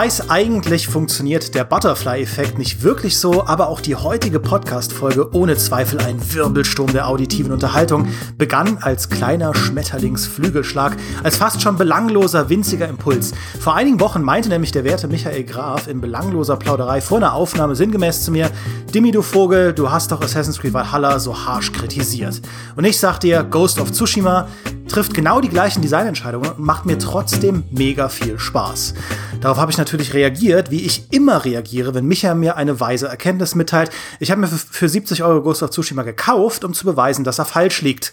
weiß, eigentlich funktioniert der Butterfly-Effekt nicht wirklich so, aber auch die heutige Podcast-Folge ohne Zweifel ein Wirbelsturm der auditiven Unterhaltung begann als kleiner Schmetterlingsflügelschlag, als fast schon belangloser, winziger Impuls. Vor einigen Wochen meinte nämlich der werte Michael Graf in belangloser Plauderei vor einer Aufnahme sinngemäß zu mir, Dimmi, du Vogel, du hast doch Assassin's Creed Valhalla so harsch kritisiert. Und ich sag dir, Ghost of Tsushima trifft genau die gleichen Designentscheidungen und macht mir trotzdem mega viel Spaß. Darauf habe ich natürlich reagiert, wie ich immer reagiere, wenn Micha mir eine weise Erkenntnis mitteilt. Ich habe mir für 70 Euro Ghost of Tsushima gekauft, um zu beweisen, dass er falsch liegt.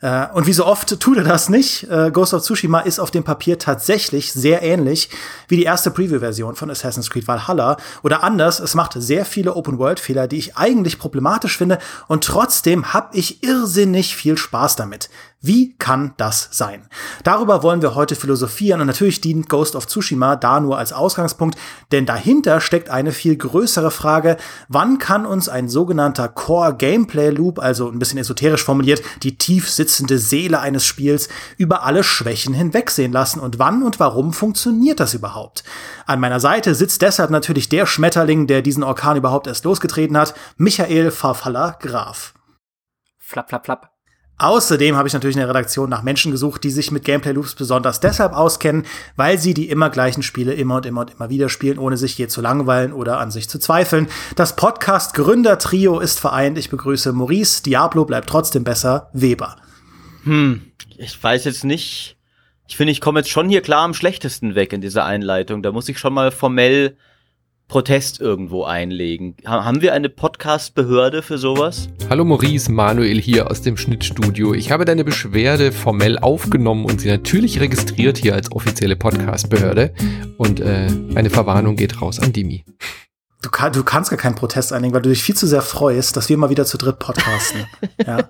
Äh, und wie so oft tut er das nicht. Äh, Ghost of Tsushima ist auf dem Papier tatsächlich sehr ähnlich wie die erste Preview-Version von Assassin's Creed Valhalla. Oder anders, es macht sehr viele Open-World-Fehler, die ich eigentlich problematisch finde. Und trotzdem habe ich irrsinnig viel Spaß damit. Wie kann das sein? Darüber wollen wir heute philosophieren und natürlich dient Ghost of Tsushima da nur als Ausgangspunkt, denn dahinter steckt eine viel größere Frage, wann kann uns ein sogenannter Core Gameplay Loop, also ein bisschen esoterisch formuliert, die tief sitzende Seele eines Spiels über alle Schwächen hinwegsehen lassen und wann und warum funktioniert das überhaupt? An meiner Seite sitzt deshalb natürlich der Schmetterling, der diesen Orkan überhaupt erst losgetreten hat, Michael Farfalla Graf. Flapp, flapp, flapp. Außerdem habe ich natürlich in der Redaktion nach Menschen gesucht, die sich mit Gameplay Loops besonders deshalb auskennen, weil sie die immer gleichen Spiele immer und immer und immer wieder spielen, ohne sich je zu langweilen oder an sich zu zweifeln. Das Podcast Gründer Trio ist vereint. Ich begrüße Maurice. Diablo bleibt trotzdem besser. Weber. Hm, ich weiß jetzt nicht. Ich finde, ich komme jetzt schon hier klar am schlechtesten weg in dieser Einleitung. Da muss ich schon mal formell Protest irgendwo einlegen. Haben wir eine Podcast-Behörde für sowas? Hallo Maurice, Manuel hier aus dem Schnittstudio. Ich habe deine Beschwerde formell aufgenommen und sie natürlich registriert hier als offizielle Podcast-Behörde. Und äh, eine Verwarnung geht raus an Dimi. Du, kann, du kannst gar keinen Protest einlegen, weil du dich viel zu sehr freust, dass wir mal wieder zu dritt podcasten. ja.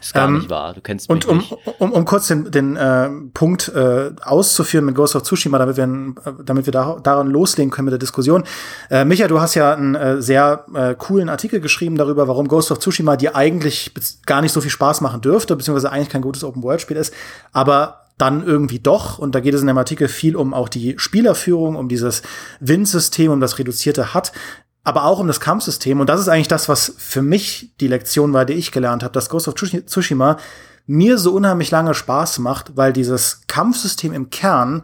Ist gar ähm, nicht wahr. Du kennst mich und um, nicht. Um, um kurz den, den äh, Punkt äh, auszuführen mit Ghost of Tsushima, damit wir, äh, damit wir da, daran loslegen können mit der Diskussion. Äh, Micha, du hast ja einen äh, sehr äh, coolen Artikel geschrieben darüber, warum Ghost of Tsushima dir eigentlich gar nicht so viel Spaß machen dürfte, beziehungsweise eigentlich kein gutes Open-World-Spiel ist. Aber dann irgendwie doch. Und da geht es in dem Artikel viel um auch die Spielerführung, um dieses Win-System, um das reduzierte HUD, aber auch um das Kampfsystem. Und das ist eigentlich das, was für mich die Lektion war, die ich gelernt habe, dass Ghost of Tsushima mir so unheimlich lange Spaß macht, weil dieses Kampfsystem im Kern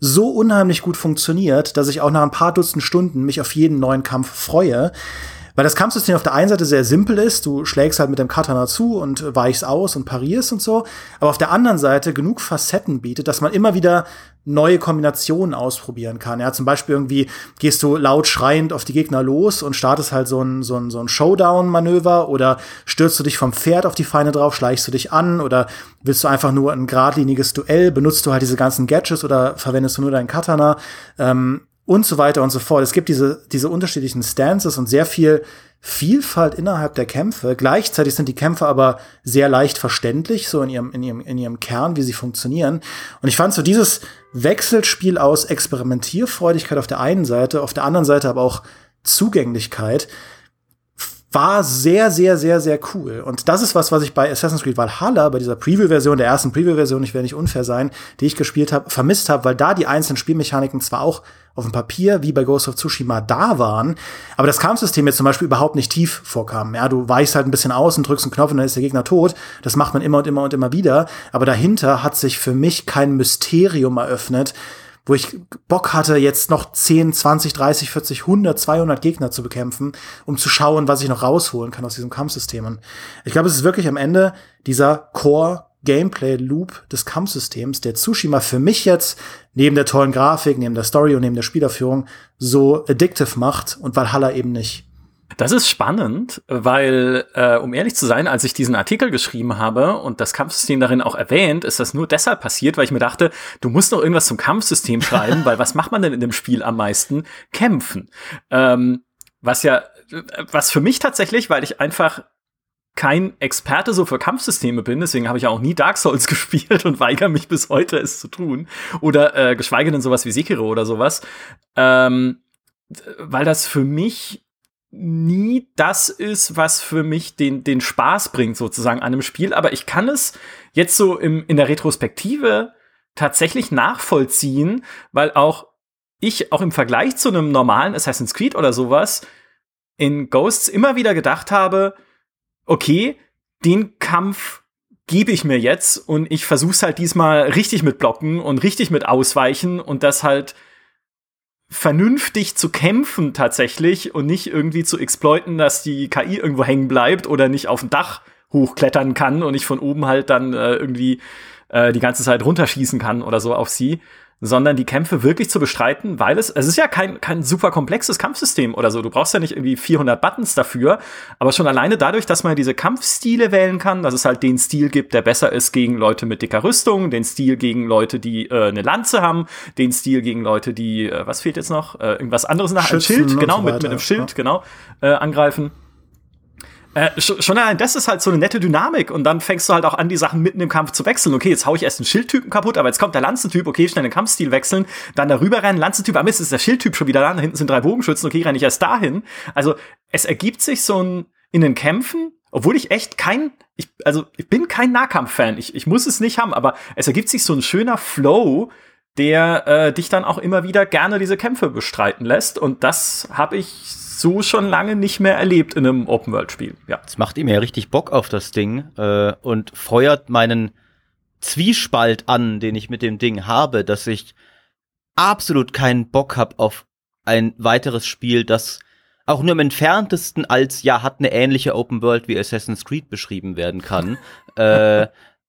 so unheimlich gut funktioniert, dass ich auch nach ein paar Dutzend Stunden mich auf jeden neuen Kampf freue. Weil das Kampfsystem auf der einen Seite sehr simpel ist, du schlägst halt mit dem Katana zu und weichst aus und parierst und so, aber auf der anderen Seite genug Facetten bietet, dass man immer wieder neue Kombinationen ausprobieren kann. Ja, zum Beispiel irgendwie gehst du laut schreiend auf die Gegner los und startest halt so ein, so ein, so ein Showdown-Manöver oder stürzt du dich vom Pferd auf die Feinde drauf, schleichst du dich an oder willst du einfach nur ein geradliniges Duell, benutzt du halt diese ganzen Gadgets oder verwendest du nur deinen Katana. Ähm, und so weiter und so fort. Es gibt diese, diese unterschiedlichen Stances und sehr viel Vielfalt innerhalb der Kämpfe. Gleichzeitig sind die Kämpfe aber sehr leicht verständlich, so in ihrem, in ihrem, in ihrem Kern, wie sie funktionieren. Und ich fand so dieses Wechselspiel aus Experimentierfreudigkeit auf der einen Seite, auf der anderen Seite aber auch Zugänglichkeit, war sehr, sehr, sehr, sehr cool. Und das ist was, was ich bei Assassin's Creed Valhalla, bei dieser Preview-Version, der ersten Preview-Version, ich werde nicht unfair sein, die ich gespielt habe, vermisst habe, weil da die einzelnen Spielmechaniken zwar auch auf dem Papier wie bei Ghost of Tsushima da waren, aber das Kampfsystem jetzt zum Beispiel überhaupt nicht tief vorkam. Ja, du weichst halt ein bisschen aus und drückst einen Knopf und dann ist der Gegner tot. Das macht man immer und immer und immer wieder. Aber dahinter hat sich für mich kein Mysterium eröffnet, wo ich Bock hatte, jetzt noch 10, 20, 30, 40, 100, 200 Gegner zu bekämpfen, um zu schauen, was ich noch rausholen kann aus diesem Kampfsystem. Und ich glaube, es ist wirklich am Ende dieser Core Gameplay-Loop des Kampfsystems, der Tsushima für mich jetzt neben der tollen Grafik, neben der Story und neben der Spielerführung so addictive macht und Valhalla eben nicht. Das ist spannend, weil, äh, um ehrlich zu sein, als ich diesen Artikel geschrieben habe und das Kampfsystem darin auch erwähnt, ist das nur deshalb passiert, weil ich mir dachte, du musst doch irgendwas zum Kampfsystem schreiben, weil was macht man denn in dem Spiel am meisten? Kämpfen. Ähm, was ja, was für mich tatsächlich, weil ich einfach kein Experte so für Kampfsysteme bin, deswegen habe ich auch nie Dark Souls gespielt und weigere mich bis heute, es zu tun. Oder äh, geschweige denn sowas wie Sekiro oder sowas. Ähm, weil das für mich nie das ist, was für mich den, den Spaß bringt, sozusagen an einem Spiel. Aber ich kann es jetzt so im, in der Retrospektive tatsächlich nachvollziehen, weil auch ich auch im Vergleich zu einem normalen Assassin's Creed oder sowas in Ghosts immer wieder gedacht habe, okay, den Kampf gebe ich mir jetzt und ich versuch's halt diesmal richtig mit Blocken und richtig mit Ausweichen und das halt vernünftig zu kämpfen tatsächlich und nicht irgendwie zu exploiten, dass die KI irgendwo hängen bleibt oder nicht auf dem Dach hochklettern kann und ich von oben halt dann äh, irgendwie äh, die ganze Zeit runterschießen kann oder so auf sie sondern die Kämpfe wirklich zu bestreiten, weil es, es ist ja kein, kein super komplexes Kampfsystem oder so. Du brauchst ja nicht irgendwie 400 Buttons dafür, aber schon alleine dadurch, dass man diese Kampfstile wählen kann, dass es halt den Stil gibt, der besser ist gegen Leute mit dicker Rüstung, den Stil gegen Leute, die äh, eine Lanze haben, den Stil gegen Leute, die, äh, was fehlt jetzt noch? Äh, irgendwas anderes nach einem Schild, genau, so mit, mit einem Schild, ja. genau, äh, angreifen. Äh, schon allein das ist halt so eine nette Dynamik und dann fängst du halt auch an, die Sachen mitten im Kampf zu wechseln. Okay, jetzt hau ich erst einen Schildtypen kaputt, aber jetzt kommt der Lanzentyp, okay, schnell den Kampfstil wechseln, dann darüber rennen, Lanzentyp, aber jetzt ist der Schildtyp schon wieder da, da hinten sind drei Bogenschützen, okay, renne ich erst dahin. Also es ergibt sich so ein in den Kämpfen, obwohl ich echt kein, ich, also ich bin kein Nahkampf-Fan, ich, ich muss es nicht haben, aber es ergibt sich so ein schöner Flow, der äh, dich dann auch immer wieder gerne diese Kämpfe bestreiten lässt. Und das habe ich so schon lange nicht mehr erlebt in einem Open-World-Spiel. Ja. Das macht ihm ja richtig Bock auf das Ding äh, und feuert meinen Zwiespalt an, den ich mit dem Ding habe, dass ich absolut keinen Bock habe auf ein weiteres Spiel, das auch nur im entferntesten als ja hat eine ähnliche Open World wie Assassin's Creed beschrieben werden kann. äh,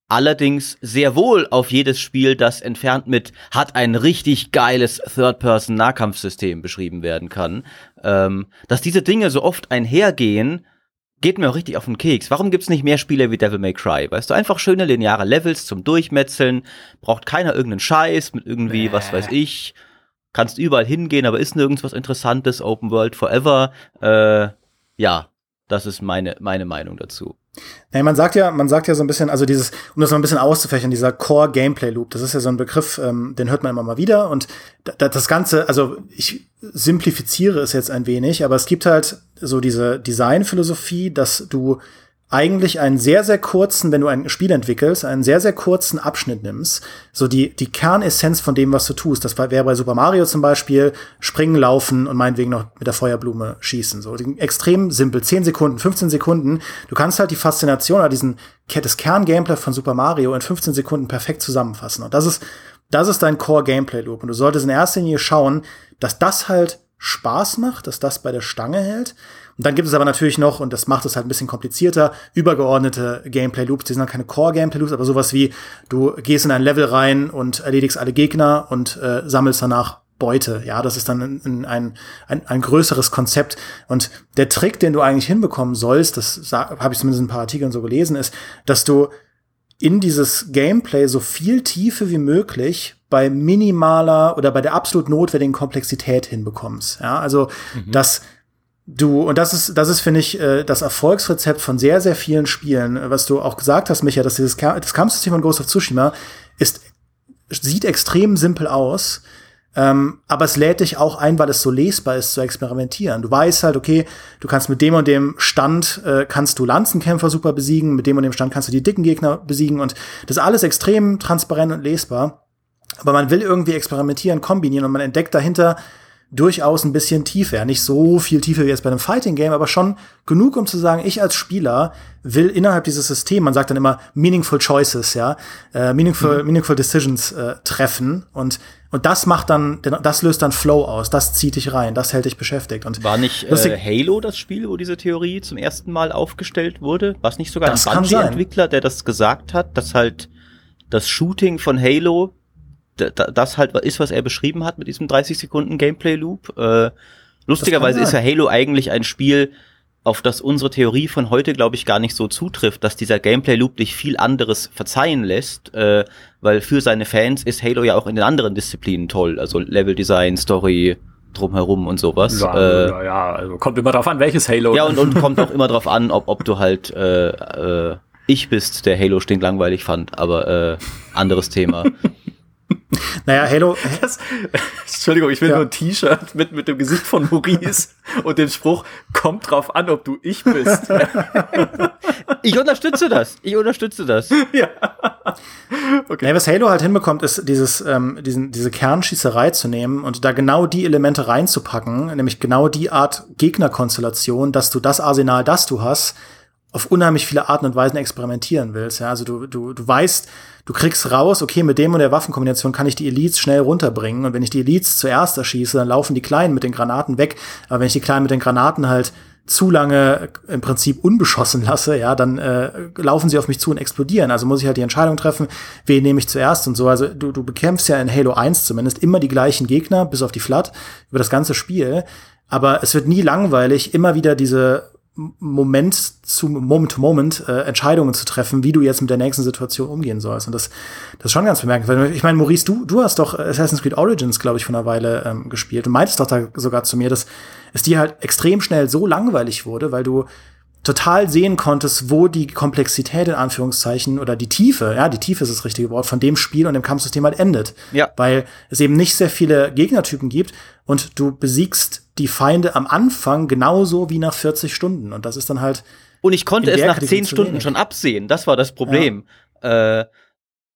allerdings sehr wohl auf jedes Spiel, das entfernt mit hat ein richtig geiles Third-Person-Nahkampfsystem beschrieben werden kann. Ähm, dass diese Dinge so oft einhergehen, geht mir auch richtig auf den Keks. Warum gibt's nicht mehr Spiele wie Devil May Cry? Weißt du, einfach schöne lineare Levels zum Durchmetzeln, braucht keiner irgendeinen Scheiß mit irgendwie, was weiß ich. Kannst überall hingehen, aber ist nirgends was Interessantes, Open World Forever. Äh, ja, das ist meine, meine Meinung dazu. Nee, man sagt ja, man sagt ja so ein bisschen, also dieses, um das mal ein bisschen auszufächern, dieser Core Gameplay Loop, das ist ja so ein Begriff, ähm, den hört man immer mal wieder und das Ganze, also ich simplifiziere es jetzt ein wenig, aber es gibt halt so diese Designphilosophie, dass du eigentlich einen sehr, sehr kurzen, wenn du ein Spiel entwickelst, einen sehr, sehr kurzen Abschnitt nimmst, so die, die Kernessenz von dem, was du tust. Das wäre bei Super Mario zum Beispiel springen, laufen und meinetwegen noch mit der Feuerblume schießen. So extrem simpel. 10 Sekunden, 15 Sekunden. Du kannst halt die Faszination oder diesen, das Kern-Gameplay von Super Mario in 15 Sekunden perfekt zusammenfassen. Und das ist, das ist dein Core-Gameplay-Loop. Und du solltest in erster Linie schauen, dass das halt Spaß macht, dass das bei der Stange hält und dann gibt es aber natürlich noch, und das macht es halt ein bisschen komplizierter, übergeordnete Gameplay-Loops. Die sind dann keine Core-Gameplay-Loops, aber sowas wie, du gehst in ein Level rein und erledigst alle Gegner und äh, sammelst danach Beute. Ja, das ist dann ein, ein, ein, ein größeres Konzept. Und der Trick, den du eigentlich hinbekommen sollst, das habe ich zumindest in ein paar Artikeln so gelesen, ist, dass du in dieses Gameplay so viel Tiefe wie möglich bei minimaler oder bei der absolut notwendigen Komplexität hinbekommst. Ja, also, mhm. dass du, und das ist, das ist, finde ich, äh, das Erfolgsrezept von sehr, sehr vielen Spielen, äh, was du auch gesagt hast, Micha, dass dieses das Kampfsystem von Ghost of Tsushima ist, sieht extrem simpel aus, ähm, aber es lädt dich auch ein, weil es so lesbar ist, zu experimentieren. Du weißt halt, okay, du kannst mit dem und dem Stand, äh, kannst du Lanzenkämpfer super besiegen, mit dem und dem Stand kannst du die dicken Gegner besiegen und das ist alles extrem transparent und lesbar. Aber man will irgendwie experimentieren, kombinieren und man entdeckt dahinter durchaus ein bisschen Tiefe. Ja, nicht so viel Tiefe wie jetzt bei einem Fighting Game, aber schon genug, um zu sagen, ich als Spieler will innerhalb dieses Systems, man sagt dann immer meaningful choices, ja, äh, meaningful, mhm. meaningful decisions äh, treffen und und das macht dann, das löst dann Flow aus, das zieht dich rein, das hält dich beschäftigt. Und war nicht äh, Halo das Spiel, wo diese Theorie zum ersten Mal aufgestellt wurde? War es nicht sogar ein Bungie-Entwickler, der das gesagt hat, dass halt das Shooting von Halo das halt ist, was er beschrieben hat mit diesem 30 Sekunden Gameplay Loop. Äh, lustigerweise ist ja Halo eigentlich ein Spiel, auf das unsere Theorie von heute, glaube ich, gar nicht so zutrifft, dass dieser Gameplay Loop dich viel anderes verzeihen lässt, äh, weil für seine Fans ist Halo ja auch in den anderen Disziplinen toll, also Level Design, Story, drumherum und sowas. Ja, äh, ja, ja, also kommt immer drauf an, welches Halo. Ja, und, und kommt auch immer drauf an, ob, ob du halt äh, äh, ich bist, der Halo stinklangweilig fand, aber äh, anderes Thema. Naja, Halo. Das, Entschuldigung, ich will ja. nur ein T-Shirt mit, mit dem Gesicht von Maurice und dem Spruch, kommt drauf an, ob du ich bist. ich unterstütze das. Ich unterstütze das. Ja. okay. Nee, was Halo halt hinbekommt, ist dieses, ähm, diesen, diese Kernschießerei zu nehmen und da genau die Elemente reinzupacken, nämlich genau die Art Gegnerkonstellation, dass du das Arsenal, das du hast, auf unheimlich viele Arten und Weisen experimentieren willst. Ja, also du, du, du weißt, du kriegst raus, okay, mit dem und der Waffenkombination kann ich die Elites schnell runterbringen. Und wenn ich die Elites zuerst erschieße, dann laufen die Kleinen mit den Granaten weg. Aber wenn ich die Kleinen mit den Granaten halt zu lange im Prinzip unbeschossen lasse, ja, dann äh, laufen sie auf mich zu und explodieren. Also muss ich halt die Entscheidung treffen, wen nehme ich zuerst und so. Also du, du bekämpfst ja in Halo 1 zumindest immer die gleichen Gegner, bis auf die Flat, über das ganze Spiel. Aber es wird nie langweilig, immer wieder diese Moment zu Moment to Moment äh, Entscheidungen zu treffen, wie du jetzt mit der nächsten Situation umgehen sollst. Und das, das ist schon ganz bemerkenswert. Ich meine, Maurice, du, du hast doch Assassin's Creed Origins, glaube ich, von einer Weile ähm, gespielt. Du meintest doch da sogar zu mir, dass es dir halt extrem schnell so langweilig wurde, weil du total sehen konntest, wo die Komplexität in Anführungszeichen oder die Tiefe, ja, die Tiefe ist das richtige Wort, von dem Spiel und dem Kampfsystem halt endet. Ja. Weil es eben nicht sehr viele Gegnertypen gibt und du besiegst die Feinde am Anfang genauso wie nach 40 Stunden. Und das ist dann halt. Und ich konnte es nach 10 Stunden schon absehen. Das war das Problem. Ja. Äh,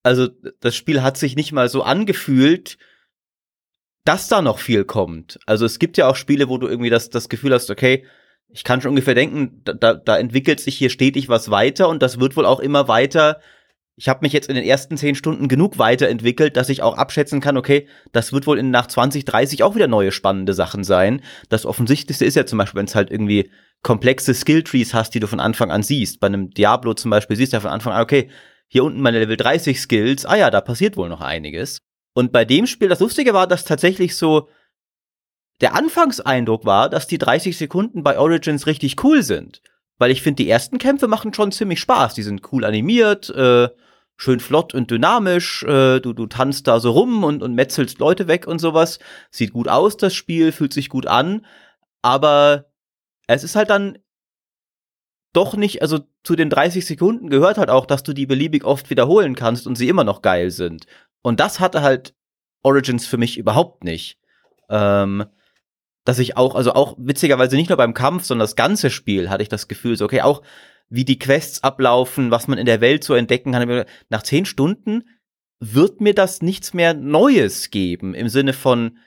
also, das Spiel hat sich nicht mal so angefühlt, dass da noch viel kommt. Also, es gibt ja auch Spiele, wo du irgendwie das, das Gefühl hast, okay, ich kann schon ungefähr denken, da, da entwickelt sich hier stetig was weiter und das wird wohl auch immer weiter ich habe mich jetzt in den ersten zehn Stunden genug weiterentwickelt, dass ich auch abschätzen kann, okay, das wird wohl in nach 20, 30 auch wieder neue spannende Sachen sein. Das Offensichtlichste ist ja zum Beispiel, wenn es halt irgendwie komplexe Skilltrees hast, die du von Anfang an siehst. Bei einem Diablo zum Beispiel siehst du ja von Anfang an, okay, hier unten meine Level 30 Skills, ah ja, da passiert wohl noch einiges. Und bei dem Spiel, das Lustige war, dass tatsächlich so der Anfangseindruck war, dass die 30 Sekunden bei Origins richtig cool sind. Weil ich finde, die ersten Kämpfe machen schon ziemlich Spaß. Die sind cool animiert, äh, schön flott und dynamisch. Äh, du, du tanzt da so rum und, und metzelst Leute weg und sowas. Sieht gut aus, das Spiel, fühlt sich gut an. Aber es ist halt dann doch nicht, also zu den 30 Sekunden gehört halt auch, dass du die beliebig oft wiederholen kannst und sie immer noch geil sind. Und das hatte halt Origins für mich überhaupt nicht. Ähm, dass ich auch, also auch witzigerweise nicht nur beim Kampf, sondern das ganze Spiel hatte ich das Gefühl, so, okay, auch wie die Quests ablaufen, was man in der Welt so entdecken kann. Nach zehn Stunden wird mir das nichts mehr Neues geben im Sinne von,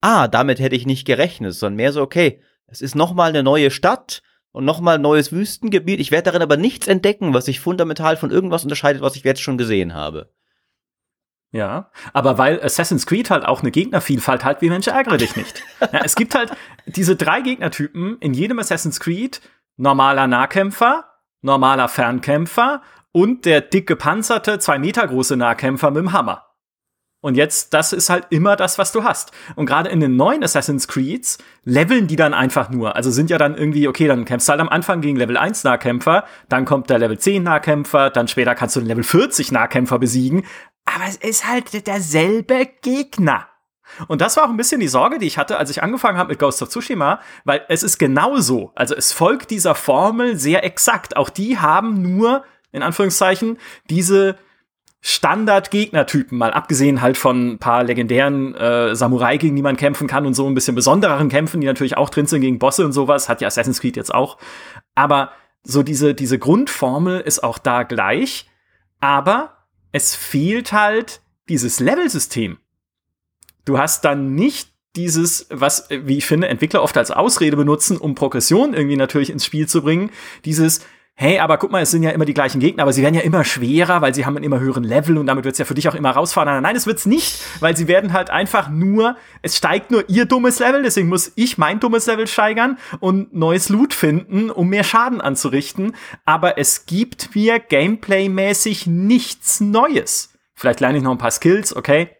ah, damit hätte ich nicht gerechnet, sondern mehr so, okay, es ist nochmal eine neue Stadt und nochmal ein neues Wüstengebiet. Ich werde darin aber nichts entdecken, was sich fundamental von irgendwas unterscheidet, was ich jetzt schon gesehen habe. Ja, aber weil Assassin's Creed halt auch eine Gegnervielfalt hat, wie Mensch ärgere dich nicht. ja, es gibt halt diese drei Gegnertypen in jedem Assassin's Creed. Normaler Nahkämpfer, normaler Fernkämpfer und der dick gepanzerte, zwei Meter große Nahkämpfer mit dem Hammer. Und jetzt, das ist halt immer das, was du hast. Und gerade in den neuen Assassin's Creeds leveln die dann einfach nur. Also sind ja dann irgendwie, okay, dann kämpfst du halt am Anfang gegen Level 1 Nahkämpfer, dann kommt der Level 10 Nahkämpfer, dann später kannst du den Level 40 Nahkämpfer besiegen. Aber es ist halt derselbe Gegner. Und das war auch ein bisschen die Sorge, die ich hatte, als ich angefangen habe mit Ghost of Tsushima, weil es ist genauso. Also es folgt dieser Formel sehr exakt. Auch die haben nur, in Anführungszeichen, diese Standard-Gegnertypen, mal abgesehen halt von ein paar legendären äh, Samurai, gegen die man kämpfen kann und so ein bisschen besondereren Kämpfen, die natürlich auch drin sind gegen Bosse und sowas, hat ja Assassin's Creed jetzt auch. Aber so diese, diese Grundformel ist auch da gleich, aber es fehlt halt dieses Level-System du hast dann nicht dieses, was, wie ich finde, Entwickler oft als Ausrede benutzen, um Progression irgendwie natürlich ins Spiel zu bringen, dieses, hey, aber guck mal, es sind ja immer die gleichen Gegner, aber sie werden ja immer schwerer, weil sie haben einen immer höheren Level und damit wird es ja für dich auch immer rausfahren. Nein, es wird's nicht, weil sie werden halt einfach nur, es steigt nur ihr dummes Level, deswegen muss ich mein dummes Level steigern und neues Loot finden, um mehr Schaden anzurichten. Aber es gibt mir Gameplay-mäßig nichts Neues. Vielleicht lerne ich noch ein paar Skills, okay,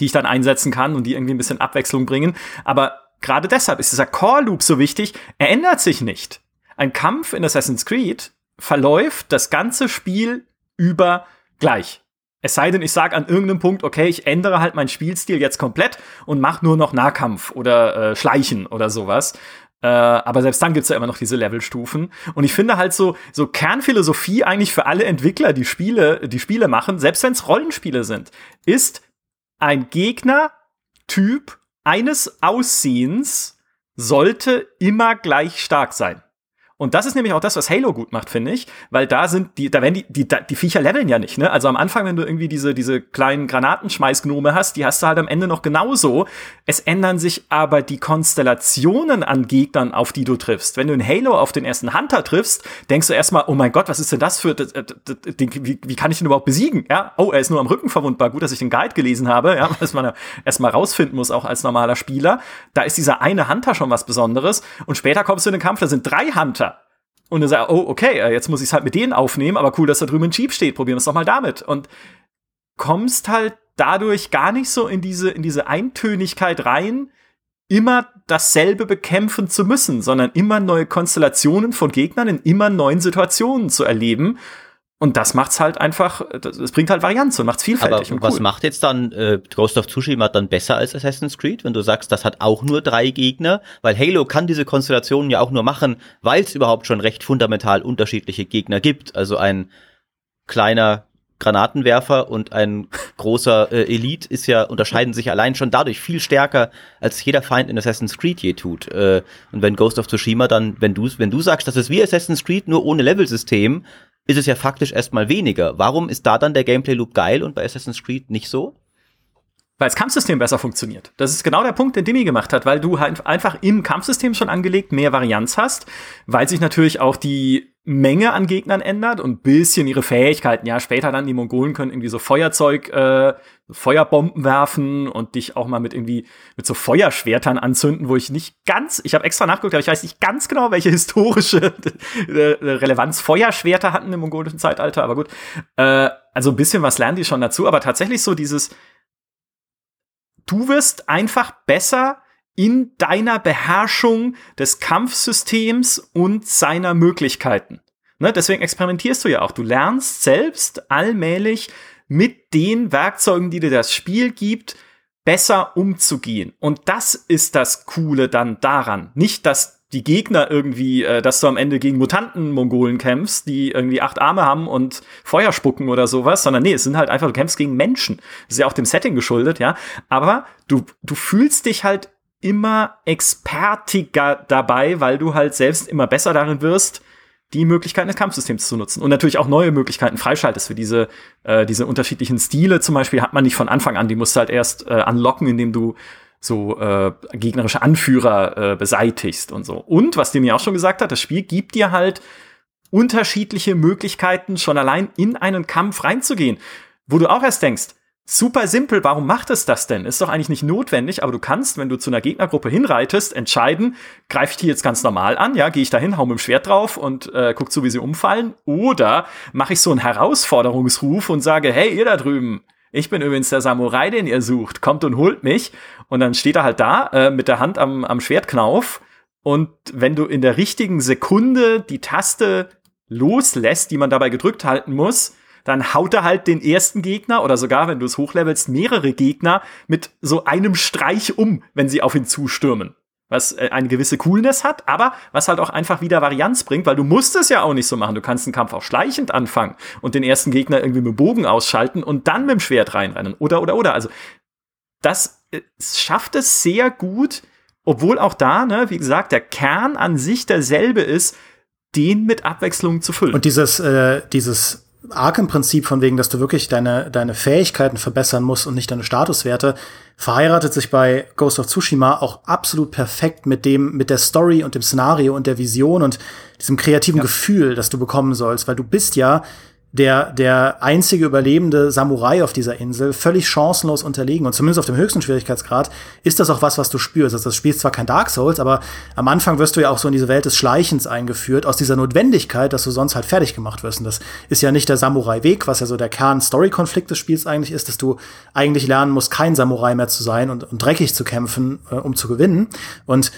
die ich dann einsetzen kann und die irgendwie ein bisschen Abwechslung bringen. Aber gerade deshalb ist dieser Core-Loop so wichtig. Er ändert sich nicht. Ein Kampf in Assassin's Creed verläuft das ganze Spiel über gleich. Es sei denn, ich sage an irgendeinem Punkt, okay, ich ändere halt meinen Spielstil jetzt komplett und mache nur noch Nahkampf oder äh, Schleichen oder sowas. Äh, aber selbst dann gibt's ja immer noch diese Levelstufen. Und ich finde halt so, so Kernphilosophie eigentlich für alle Entwickler, die Spiele, die Spiele machen, selbst wenn es Rollenspiele sind, ist, ein Gegnertyp eines Aussehens sollte immer gleich stark sein. Und das ist nämlich auch das, was Halo gut macht, finde ich, weil da sind die, da werden die, die, die Viecher leveln ja nicht, ne? Also am Anfang, wenn du irgendwie diese, diese kleinen Granatenschmeißgnome hast, die hast du halt am Ende noch genauso. Es ändern sich aber die Konstellationen an Gegnern, auf die du triffst. Wenn du in Halo auf den ersten Hunter triffst, denkst du erstmal, oh mein Gott, was ist denn das für, das, das, das, wie, wie kann ich den überhaupt besiegen? Ja, oh, er ist nur am Rücken verwundbar. Gut, dass ich den Guide gelesen habe, ja, was man erstmal rausfinden muss, auch als normaler Spieler. Da ist dieser eine Hunter schon was Besonderes. Und später kommst du in den Kampf, da sind drei Hunter. Und dann sagt, oh, okay, äh, jetzt muss ich es halt mit denen aufnehmen, aber cool, dass da drüben ein Jeep steht, probieren wir es doch mal damit. Und kommst halt dadurch gar nicht so in diese, in diese Eintönigkeit rein, immer dasselbe bekämpfen zu müssen, sondern immer neue Konstellationen von Gegnern in immer neuen Situationen zu erleben. Und das macht's halt einfach, es bringt halt Varianz und macht's vielfältig. Aber was cool. macht jetzt dann äh, Ghost of Tsushima dann besser als Assassin's Creed, wenn du sagst, das hat auch nur drei Gegner? Weil Halo kann diese Konstellationen ja auch nur machen, weil es überhaupt schon recht fundamental unterschiedliche Gegner gibt. Also ein kleiner Granatenwerfer und ein großer äh, Elite ist ja, unterscheiden sich allein schon dadurch viel stärker, als jeder Feind in Assassin's Creed je tut. Äh, und wenn Ghost of Tsushima dann, wenn du, wenn du sagst, das ist wie Assassin's Creed, nur ohne Level-System, ist es ja faktisch erstmal weniger. Warum ist da dann der Gameplay-Loop geil und bei Assassin's Creed nicht so? Weil das Kampfsystem besser funktioniert. Das ist genau der Punkt, den Dimi gemacht hat, weil du halt einfach im Kampfsystem schon angelegt mehr Varianz hast, weil sich natürlich auch die Menge an Gegnern ändert und bisschen ihre Fähigkeiten. Ja, später dann die Mongolen können irgendwie so Feuerzeug, äh, Feuerbomben werfen und dich auch mal mit irgendwie mit so Feuerschwertern anzünden, wo ich nicht ganz, ich habe extra nachgeguckt, aber ich weiß nicht ganz genau, welche historische äh, Relevanz Feuerschwerter hatten im mongolischen Zeitalter, aber gut. Äh, also ein bisschen was lernen die schon dazu, aber tatsächlich so dieses, du wirst einfach besser in deiner Beherrschung des Kampfsystems und seiner Möglichkeiten. Ne, deswegen experimentierst du ja auch. Du lernst selbst allmählich mit den Werkzeugen, die dir das Spiel gibt, besser umzugehen. Und das ist das Coole dann daran. Nicht, dass die Gegner irgendwie, äh, dass du am Ende gegen Mutanten-Mongolen kämpfst, die irgendwie acht Arme haben und Feuer spucken oder sowas, sondern nee, es sind halt einfach, du kämpfst gegen Menschen. Das ist ja auch dem Setting geschuldet, ja. Aber du, du fühlst dich halt immer expertiger dabei, weil du halt selbst immer besser darin wirst, die Möglichkeiten des Kampfsystems zu nutzen und natürlich auch neue Möglichkeiten freischaltest für diese äh, diese unterschiedlichen Stile zum Beispiel hat man nicht von Anfang an, die musst du halt erst äh, unlocken, indem du so äh, gegnerische Anführer äh, beseitigst und so. Und was dem ja auch schon gesagt hat, das Spiel gibt dir halt unterschiedliche Möglichkeiten, schon allein in einen Kampf reinzugehen, wo du auch erst denkst, Super simpel, warum macht es das denn? Ist doch eigentlich nicht notwendig, aber du kannst, wenn du zu einer Gegnergruppe hinreitest, entscheiden, greife ich die jetzt ganz normal an, ja, gehe ich dahin, hau mit dem Schwert drauf und äh, guck zu, wie sie umfallen, oder mache ich so einen Herausforderungsruf und sage, hey, ihr da drüben, ich bin übrigens der Samurai, den ihr sucht, kommt und holt mich. Und dann steht er halt da äh, mit der Hand am, am Schwertknauf. Und wenn du in der richtigen Sekunde die Taste loslässt, die man dabei gedrückt halten muss, dann haut er halt den ersten Gegner oder sogar, wenn du es hochlevelst, mehrere Gegner mit so einem Streich um, wenn sie auf ihn zustürmen. Was äh, eine gewisse Coolness hat, aber was halt auch einfach wieder Varianz bringt, weil du musst es ja auch nicht so machen. Du kannst einen Kampf auch schleichend anfangen und den ersten Gegner irgendwie mit Bogen ausschalten und dann mit dem Schwert reinrennen. Oder, oder, oder. Also, das äh, schafft es sehr gut, obwohl auch da, ne, wie gesagt, der Kern an sich derselbe ist, den mit Abwechslung zu füllen. Und dieses, äh, dieses Arkham-Prinzip von wegen, dass du wirklich deine, deine Fähigkeiten verbessern musst und nicht deine Statuswerte, verheiratet sich bei Ghost of Tsushima auch absolut perfekt mit dem, mit der Story und dem Szenario und der Vision und diesem kreativen ja. Gefühl, das du bekommen sollst, weil du bist ja der, der einzige überlebende Samurai auf dieser Insel völlig chancenlos unterlegen. Und zumindest auf dem höchsten Schwierigkeitsgrad ist das auch was, was du spürst. Also das Spiel ist zwar kein Dark Souls, aber am Anfang wirst du ja auch so in diese Welt des Schleichens eingeführt, aus dieser Notwendigkeit, dass du sonst halt fertig gemacht wirst. Und das ist ja nicht der Samurai-Weg, was ja so der Kern-Story-Konflikt des Spiels eigentlich ist, dass du eigentlich lernen musst, kein Samurai mehr zu sein und, und dreckig zu kämpfen, äh, um zu gewinnen. Und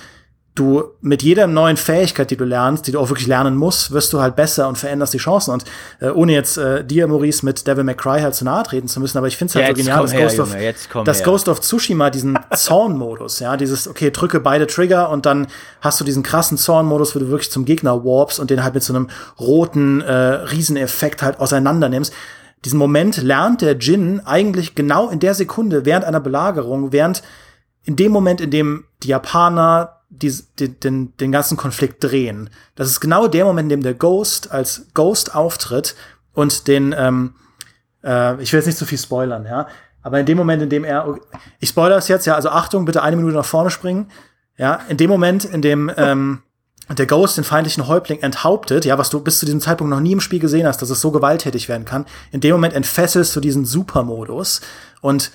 du mit jeder neuen Fähigkeit, die du lernst, die du auch wirklich lernen musst, wirst du halt besser und veränderst die Chancen. Und äh, ohne jetzt äh, dir, Maurice, mit Devil McCry halt zu nahe treten zu müssen, aber ich finde es halt ja, so genial, dass, her, Ghost, of, dass Ghost of Tsushima diesen Zorn-Modus, ja, dieses, okay, drücke beide Trigger und dann hast du diesen krassen Zorn-Modus, wo du wirklich zum Gegner warpst und den halt mit so einem roten äh, Rieseneffekt halt auseinander nimmst diesen Moment lernt der Jin eigentlich genau in der Sekunde während einer Belagerung, während in dem Moment, in dem die Japaner die, die, den, den ganzen Konflikt drehen. Das ist genau der Moment, in dem der Ghost als Ghost auftritt und den, ähm, äh, ich will jetzt nicht zu viel spoilern, ja, aber in dem Moment, in dem er, ich spoilere es jetzt, ja, also Achtung, bitte eine Minute nach vorne springen, ja, in dem Moment, in dem ähm, der Ghost den feindlichen Häuptling enthauptet, ja, was du bis zu diesem Zeitpunkt noch nie im Spiel gesehen hast, dass es so gewalttätig werden kann, in dem Moment entfesselst du diesen Supermodus und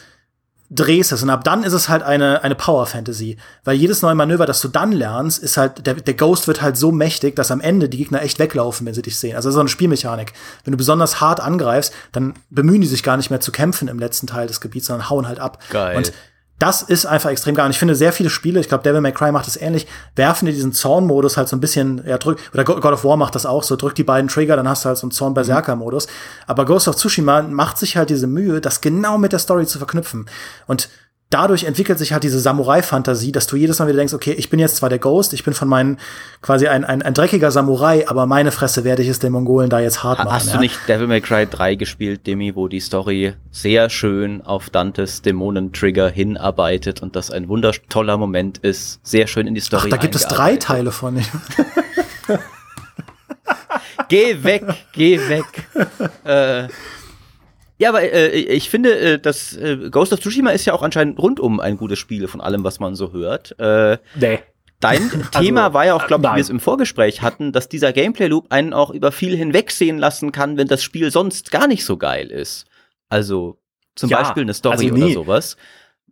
drehst es. Und ab dann ist es halt eine, eine Power-Fantasy. Weil jedes neue Manöver, das du dann lernst, ist halt, der, der Ghost wird halt so mächtig, dass am Ende die Gegner echt weglaufen, wenn sie dich sehen. Also das ist so eine Spielmechanik. Wenn du besonders hart angreifst, dann bemühen die sich gar nicht mehr zu kämpfen im letzten Teil des Gebiets, sondern hauen halt ab. Geil. Und das ist einfach extrem geil. Und ich finde, sehr viele Spiele, ich glaube, Devil May Cry macht das ähnlich, werfen dir diesen Zorn-Modus halt so ein bisschen, ja, drück, oder God of War macht das auch so, drück die beiden Trigger, dann hast du halt so einen Zorn-Berserker-Modus. Aber Ghost of Tsushima macht sich halt diese Mühe, das genau mit der Story zu verknüpfen. Und dadurch entwickelt sich halt diese Samurai-Fantasie, dass du jedes Mal wieder denkst, okay, ich bin jetzt zwar der Ghost, ich bin von meinen quasi ein, ein, ein dreckiger Samurai, aber meine Fresse werde ich es den Mongolen da jetzt hart machen. Hast ja? du nicht Devil May Cry 3 gespielt, Demi, wo die Story sehr schön auf Dantes Dämonentrigger hinarbeitet und das ein wundertoller Moment ist, sehr schön in die Story Ach, da gibt es drei Teile von. geh weg, geh weg. äh, ja, aber äh, ich finde, äh, das äh, Ghost of Tsushima ist ja auch anscheinend rundum ein gutes Spiel von allem, was man so hört. Äh, Nee. Dein Thema Also, war ja auch, glaube ich, wie wir es im Vorgespräch hatten, dass dieser Gameplay-Loop einen auch über viel hinwegsehen lassen kann, wenn das Spiel sonst gar nicht so geil ist. Also zum Ja, Beispiel eine Story also oder sowas.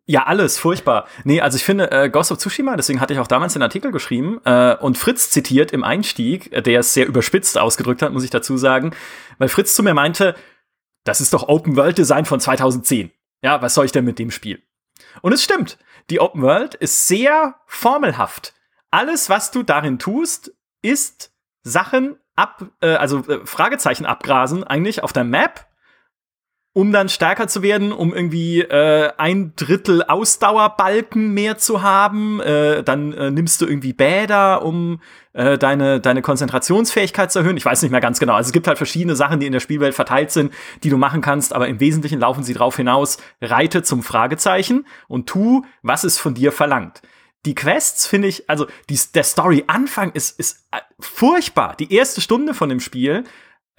Ja, alles, furchtbar. Nee, also ich finde, äh, Ghost of Tsushima, deswegen hatte ich auch damals den Artikel geschrieben äh, und Fritz zitiert im Einstieg, äh, der es sehr überspitzt ausgedrückt hat, muss ich dazu sagen, weil Fritz zu mir meinte, das ist doch Open World Design von 2010. Ja, was soll ich denn mit dem Spiel? Und es stimmt, die Open World ist sehr formelhaft. Alles, was du darin tust, ist Sachen ab, äh, also äh, Fragezeichen abgrasen, eigentlich auf der Map um dann stärker zu werden, um irgendwie äh, ein Drittel Ausdauerbalken mehr zu haben. Äh, dann äh, nimmst du irgendwie Bäder, um äh, deine, deine Konzentrationsfähigkeit zu erhöhen. Ich weiß nicht mehr ganz genau. Also es gibt halt verschiedene Sachen, die in der Spielwelt verteilt sind, die du machen kannst, aber im Wesentlichen laufen sie drauf hinaus, reite zum Fragezeichen und tu, was es von dir verlangt. Die Quests finde ich, also die, der Story-Anfang ist, ist äh, furchtbar. Die erste Stunde von dem Spiel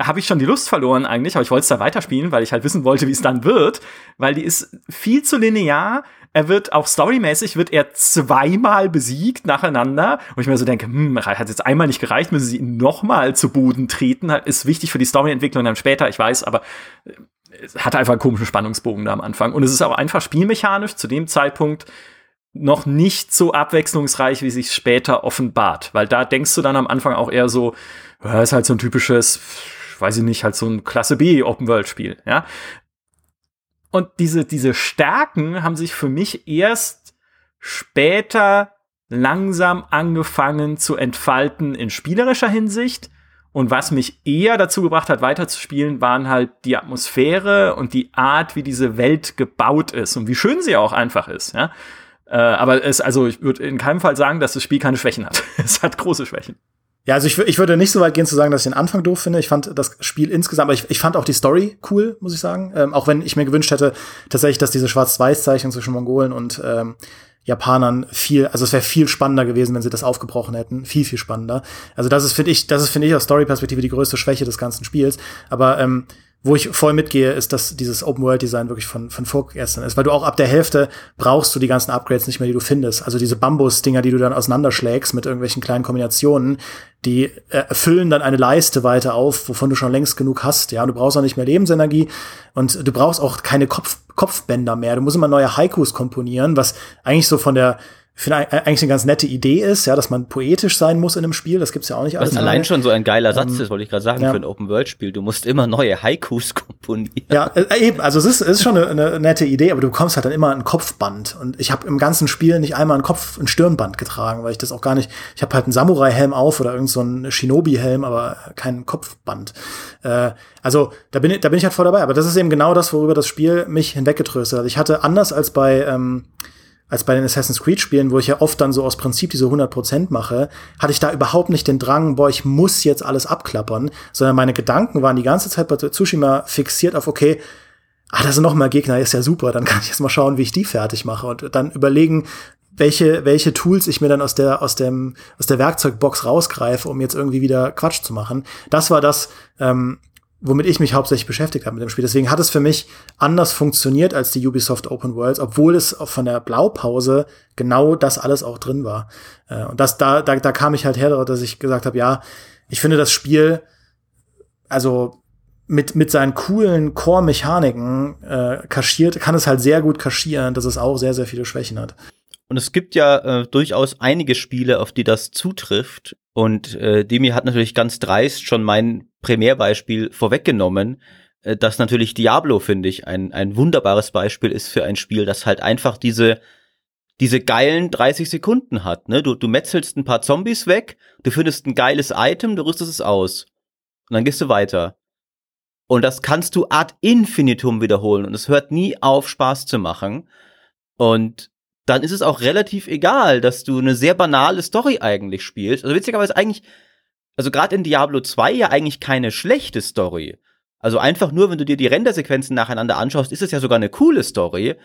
habe ich schon die Lust verloren eigentlich, aber ich wollte es da weiterspielen, weil ich halt wissen wollte, wie es dann wird, weil die ist viel zu linear. Er wird auch storymäßig wird er zweimal besiegt nacheinander und ich mir so denke, hm, hat jetzt einmal nicht gereicht, müssen sie ihn nochmal zu Boden treten, Halt, ist wichtig für die Storyentwicklung dann später, ich weiß, aber äh, es hat einfach einen komischen Spannungsbogen da am Anfang und es ist auch einfach spielmechanisch zu dem Zeitpunkt noch nicht so abwechslungsreich, wie sich später offenbart, weil da denkst du dann am Anfang auch eher so, ja, ist halt so ein typisches weiß ich nicht, halt so ein Klasse B Open World Spiel, ja. Und diese, diese Stärken haben sich für mich erst später langsam angefangen zu entfalten in spielerischer Hinsicht. Und was mich eher dazu gebracht hat, weiterzuspielen, waren halt die Atmosphäre und die Art, wie diese Welt gebaut ist und wie schön sie auch einfach ist, ja. Äh, aber es, also ich würde in keinem Fall sagen, dass das Spiel keine Schwächen hat. es hat große Schwächen. Ja, also ich, ich würde nicht so weit gehen zu sagen, dass ich den Anfang doof finde. Ich fand das Spiel insgesamt, aber ich, ich fand auch die Story cool, muss ich sagen. Ähm, auch wenn ich mir gewünscht hätte, tatsächlich, dass diese Schwarz-Weiß-Zeichnung zwischen Mongolen und ähm, Japanern viel, also es wäre viel spannender gewesen, wenn sie das aufgebrochen hätten. Viel, viel spannender. Also das ist, finde ich, das ist, finde ich, aus Story-Perspektive die größte Schwäche des ganzen Spiels. Aber ähm, wo ich voll mitgehe, ist, dass dieses Open-World-Design wirklich von, von vorgestern ist. Weil du auch ab der Hälfte brauchst du die ganzen Upgrades nicht mehr, die du findest. Also diese Bambus-Dinger, die du dann auseinanderschlägst mit irgendwelchen kleinen Kombinationen, die äh, füllen dann eine Leiste weiter auf, wovon du schon längst genug hast. Ja, du brauchst auch nicht mehr Lebensenergie und du brauchst auch keine Kopf Kopfbänder mehr. Du musst immer neue Haikus komponieren, was eigentlich so von der ich finde äh, eigentlich eine ganz nette Idee ist, ja, dass man poetisch sein muss in einem Spiel. Das gibt's ja auch nicht Was allein schon so ein geiler Satz ist, wollte ich gerade sagen, ja. für ein Open-World-Spiel. Du musst immer neue Haikus komponieren. Ja, äh, eben, also es ist, es ist schon eine, eine nette Idee, aber du bekommst halt dann immer ein Kopfband. Und ich habe im ganzen Spiel nicht einmal ein Kopf, ein Stirnband getragen, weil ich das auch gar nicht. Ich habe halt einen Samurai-Helm auf oder irgend so einen Shinobi-Helm, aber kein Kopfband. Äh, also da bin ich, da bin ich halt voll dabei. Aber das ist eben genau das, worüber das Spiel mich hinweggetröstet hat. Ich hatte anders als bei ähm, als bei den Assassin's Creed Spielen, wo ich ja oft dann so aus Prinzip diese 100% mache, hatte ich da überhaupt nicht den Drang, boah, ich muss jetzt alles abklappern, sondern meine Gedanken waren die ganze Zeit bei Tsushima fixiert auf, okay, ah, da sind noch mal Gegner, ist ja super, dann kann ich jetzt mal schauen, wie ich die fertig mache und dann überlegen, welche, welche Tools ich mir dann aus der, aus dem, aus der Werkzeugbox rausgreife, um jetzt irgendwie wieder Quatsch zu machen. Das war das, ähm, womit ich mich hauptsächlich beschäftigt habe mit dem Spiel. Deswegen hat es für mich anders funktioniert als die Ubisoft Open Worlds, obwohl es von der Blaupause genau das alles auch drin war. Äh, und das, da, da, da kam ich halt her, dass ich gesagt habe, ja, ich finde das Spiel, also mit, mit seinen coolen Core-Mechaniken äh, kaschiert, kann es halt sehr gut kaschieren, dass es auch sehr, sehr viele Schwächen hat. Und es gibt ja äh, durchaus einige Spiele, auf die das zutrifft. Und äh, Demi hat natürlich ganz dreist schon mein Primärbeispiel vorweggenommen, äh, dass natürlich Diablo, finde ich, ein, ein wunderbares Beispiel ist für ein Spiel, das halt einfach diese, diese geilen 30 Sekunden hat. Ne? Du, du metzelst ein paar Zombies weg, du findest ein geiles Item, du rüstest es aus. Und dann gehst du weiter. Und das kannst du ad infinitum wiederholen und es hört nie auf, Spaß zu machen. Und dann ist es auch relativ egal, dass du eine sehr banale Story eigentlich spielst. Also witzigerweise eigentlich, also gerade in Diablo 2 ja eigentlich keine schlechte Story. Also einfach nur, wenn du dir die Rendersequenzen nacheinander anschaust, ist es ja sogar eine coole Story.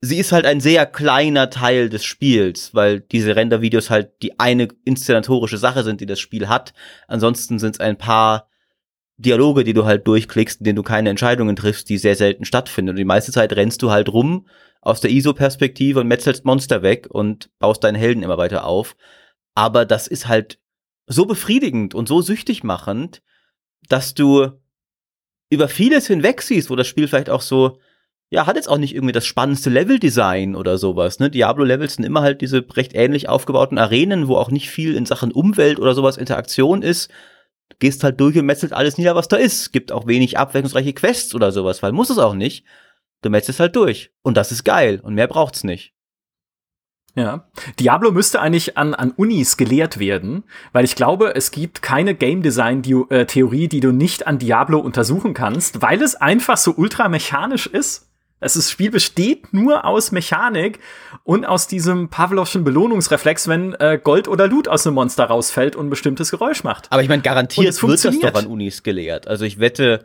Sie ist halt ein sehr kleiner Teil des Spiels, weil diese Rendervideos halt die eine inszenatorische Sache sind, die das Spiel hat. Ansonsten sind es ein paar Dialoge, die du halt durchklickst, in denen du keine Entscheidungen triffst, die sehr selten stattfinden. Und die meiste Zeit rennst du halt rum aus der ISO-Perspektive und metzelst Monster weg und baust deinen Helden immer weiter auf. Aber das ist halt so befriedigend und so süchtig machend, dass du über vieles hinweg siehst, wo das Spiel vielleicht auch so, ja, hat jetzt auch nicht irgendwie das spannendste Level-Design oder sowas, ne? Diablo-Levels sind immer halt diese recht ähnlich aufgebauten Arenen, wo auch nicht viel in Sachen Umwelt oder sowas Interaktion ist, gehst halt durch und metzelt alles nieder, was da ist. Gibt auch wenig abwechslungsreiche Quests oder sowas, weil muss es auch nicht. Du metzelst halt durch. Und das ist geil. Und mehr braucht's nicht. Ja. Diablo müsste eigentlich an, an Unis gelehrt werden, weil ich glaube, es gibt keine Game Design äh, Theorie, die du nicht an Diablo untersuchen kannst, weil es einfach so ultra mechanisch ist. Das Spiel besteht nur aus Mechanik und aus diesem Pavlovschen Belohnungsreflex, wenn äh, Gold oder Loot aus einem Monster rausfällt und ein bestimmtes Geräusch macht. Aber ich meine, garantiert wird das doch an Unis gelehrt. Also ich wette,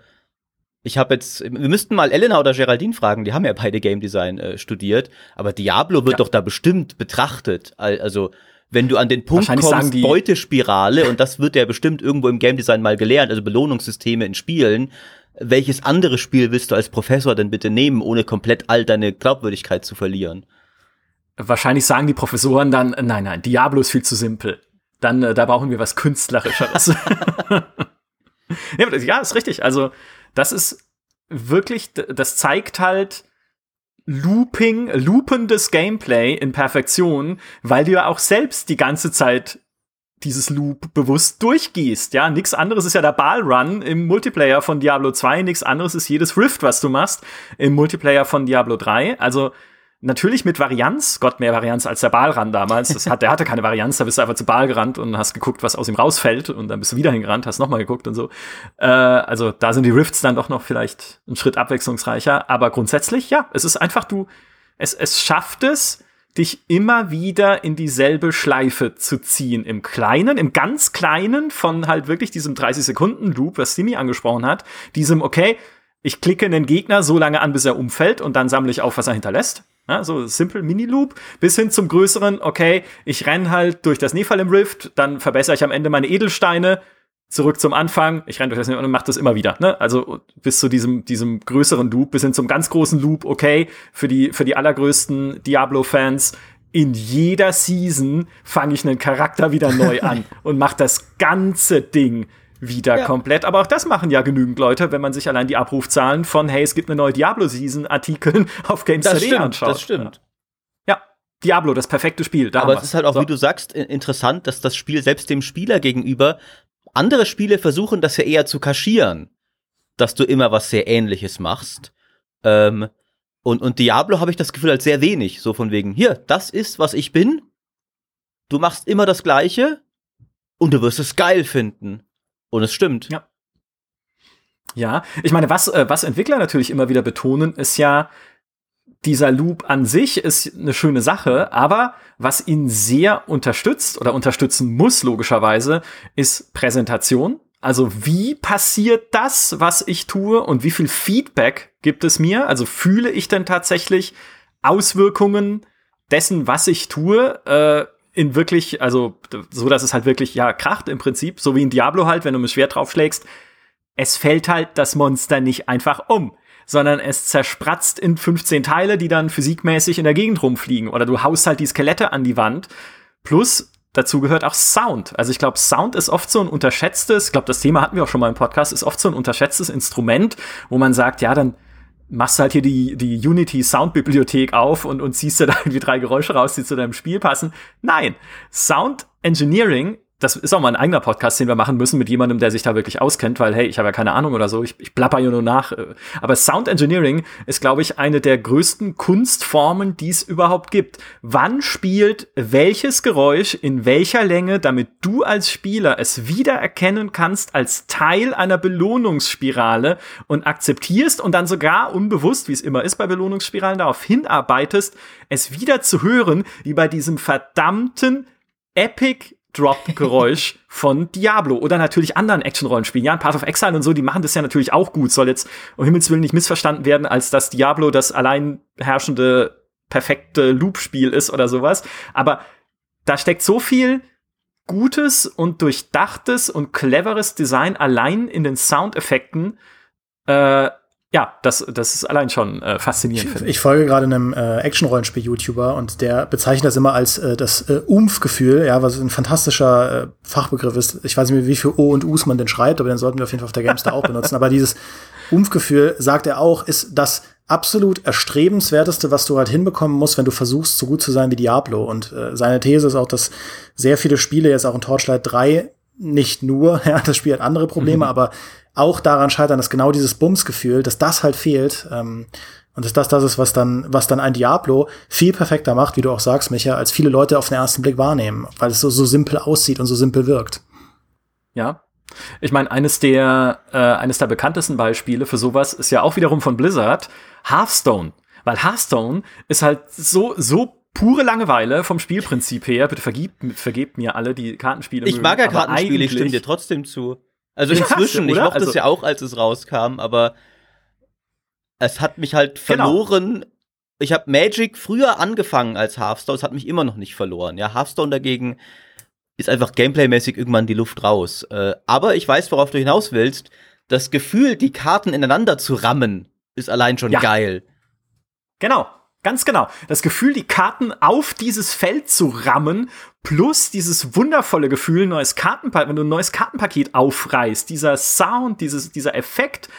ich habe jetzt, wir müssten mal Elena oder Geraldine fragen, die haben ja beide Game Design äh, studiert, aber Diablo wird ja. doch da bestimmt betrachtet. Also wenn du an den Punkt kommst, Beutespirale, und das wird ja bestimmt irgendwo im Game Design mal gelernt, also Belohnungssysteme in Spielen, welches andere Spiel willst du als Professor denn bitte nehmen, ohne komplett all deine Glaubwürdigkeit zu verlieren? Wahrscheinlich sagen die Professoren dann, nein, nein, Diablo ist viel zu simpel. Dann, äh, da brauchen wir was Künstlerischeres. ja, ja, ist richtig. Also, das ist wirklich, das zeigt halt Looping, loopendes Gameplay in Perfektion, weil du ja auch selbst die ganze Zeit dieses Loop bewusst durchgehst. Ja, nichts anderes ist ja der Ballrun im Multiplayer von Diablo 2, nichts anderes ist jedes Rift, was du machst im Multiplayer von Diablo 3. Also natürlich mit Varianz, Gott, mehr Varianz als der Ballrun damals. Das hat, der hatte keine Varianz, da bist du einfach zu Ball gerannt und hast geguckt, was aus ihm rausfällt und dann bist du wieder hingerannt, hast nochmal geguckt und so. Äh, also da sind die Rifts dann doch noch vielleicht einen Schritt abwechslungsreicher, aber grundsätzlich, ja, es ist einfach du, es, es schafft es, dich immer wieder in dieselbe Schleife zu ziehen. Im Kleinen, im ganz Kleinen von halt wirklich diesem 30-Sekunden-Loop, was Simi angesprochen hat, diesem, okay, ich klicke einen Gegner so lange an, bis er umfällt und dann sammle ich auf, was er hinterlässt. Ja, so simple Mini-Loop, bis hin zum größeren, okay, ich renn halt durch das Nephilim Rift, dann verbessere ich am Ende meine Edelsteine, zurück zum Anfang, ich renne durch das und mache das immer wieder. Ne? Also bis zu diesem, diesem größeren Loop, bis hin zum ganz großen Loop, okay, für die, für die allergrößten Diablo-Fans, in jeder Season fange ich einen Charakter wieder neu an und mache das ganze Ding wieder ja. komplett. Aber auch das machen ja genügend Leute, wenn man sich allein die Abrufzahlen von, hey, es gibt eine neue Diablo-Season-Artikeln auf GameStar anschaut. Das stimmt. Ja. Diablo, das perfekte Spiel. Da Aber es ist halt auch, so. wie du sagst, interessant, dass das Spiel selbst dem Spieler gegenüber andere Spiele versuchen das ja eher zu kaschieren, dass du immer was sehr ähnliches machst. Ähm, und, und Diablo habe ich das Gefühl als sehr wenig. So von wegen, hier, das ist, was ich bin. Du machst immer das Gleiche und du wirst es geil finden. Und es stimmt. Ja. Ja, ich meine, was, äh, was Entwickler natürlich immer wieder betonen, ist ja, dieser Loop an sich ist eine schöne Sache, aber was ihn sehr unterstützt oder unterstützen muss, logischerweise, ist Präsentation. Also wie passiert das, was ich tue und wie viel Feedback gibt es mir? Also fühle ich denn tatsächlich Auswirkungen dessen, was ich tue, äh, in wirklich, also so, dass es halt wirklich, ja, kracht im Prinzip, so wie in Diablo halt, wenn du mit Schwert draufschlägst, es fällt halt das Monster nicht einfach um, sondern es zerspratzt in 15 Teile, die dann physikmäßig in der Gegend rumfliegen. Oder du haust halt die Skelette an die Wand. Plus, dazu gehört auch Sound. Also ich glaube, Sound ist oft so ein unterschätztes, ich glaube, das Thema hatten wir auch schon mal im Podcast, ist oft so ein unterschätztes Instrument, wo man sagt, ja, dann machst halt hier die, die Unity Sound Bibliothek auf und, und ziehst da irgendwie drei Geräusche raus, die zu deinem Spiel passen. Nein, Sound Engineering das ist auch mal ein eigener Podcast, den wir machen müssen mit jemandem, der sich da wirklich auskennt, weil hey, ich habe ja keine Ahnung oder so, ich, ich plapper hier nur nach. Aber Sound Engineering ist, glaube ich, eine der größten Kunstformen, die es überhaupt gibt. Wann spielt welches Geräusch in welcher Länge, damit du als Spieler es wiedererkennen kannst als Teil einer Belohnungsspirale und akzeptierst und dann sogar unbewusst, wie es immer ist bei Belohnungsspiralen, darauf hinarbeitest, es wieder zu hören, wie bei diesem verdammten Epic Drop-Geräusch von Diablo oder natürlich anderen Action-Rollenspielen. Ja, Path of Exile und so, die machen das ja natürlich auch gut. Soll jetzt um Himmels Willen nicht missverstanden werden, als dass Diablo das allein herrschende, perfekte Loop-Spiel ist oder sowas. Aber da steckt so viel gutes und durchdachtes und cleveres Design allein in den Soundeffekten, äh, ja, das, das ist allein schon äh, faszinierend. Ich, ich folge gerade einem äh, Action-Rollenspiel-YouTuber und der bezeichnet das immer als äh, das äh, Umf-Gefühl, ja, was ein fantastischer äh, Fachbegriff ist. Ich weiß nicht mehr, wie viel O und Us man denn schreibt, aber den sollten wir auf jeden Fall auf der Gamestar auch benutzen. Aber dieses Umf-Gefühl, sagt er auch, ist das absolut erstrebenswerteste, was du halt hinbekommen musst, wenn du versuchst, so gut zu sein wie Diablo. Und äh, seine These ist auch, dass sehr viele Spiele, jetzt auch in Torchlight 3, nicht nur, ja, das Spiel hat andere Probleme, mhm. aber auch daran scheitern, dass genau dieses Bumsgefühl, dass das halt fehlt. Ähm, und dass das das ist, was dann, was dann ein Diablo viel perfekter macht, wie du auch sagst, Micha, als viele Leute auf den ersten Blick wahrnehmen, weil es so, so simpel aussieht und so simpel wirkt. Ja. Ich meine, eines der, äh, eines der bekanntesten Beispiele für sowas ist ja auch wiederum von Blizzard, Hearthstone. Weil Hearthstone ist halt so, so pure Langeweile vom Spielprinzip her. Bitte vergib, vergebt mir alle, die Kartenspiele Ich mag ja Kartenspiele, ich stimme dir trotzdem zu. Also inzwischen, ja, ich mochte also, es ja auch, als es rauskam, aber es hat mich halt genau. verloren. Genau. Ich habe Magic früher angefangen als Hearthstone, es hat mich immer noch nicht verloren. Ja, Hearthstone dagegen ist einfach gameplaymäßig irgendwann die Luft raus. Äh, aber ich weiß, worauf du hinaus willst. Das Gefühl, die Karten ineinander zu rammen, ist allein schon ja. geil. Genau, Ganz genau. Das Gefühl, die Karten auf dieses Feld zu rammen, plus dieses wundervolle Gefühl, neues Kartenpaket, wenn du ein neues Kartenpaket aufreißt, dieser Sound, dieses, dieser Effekt,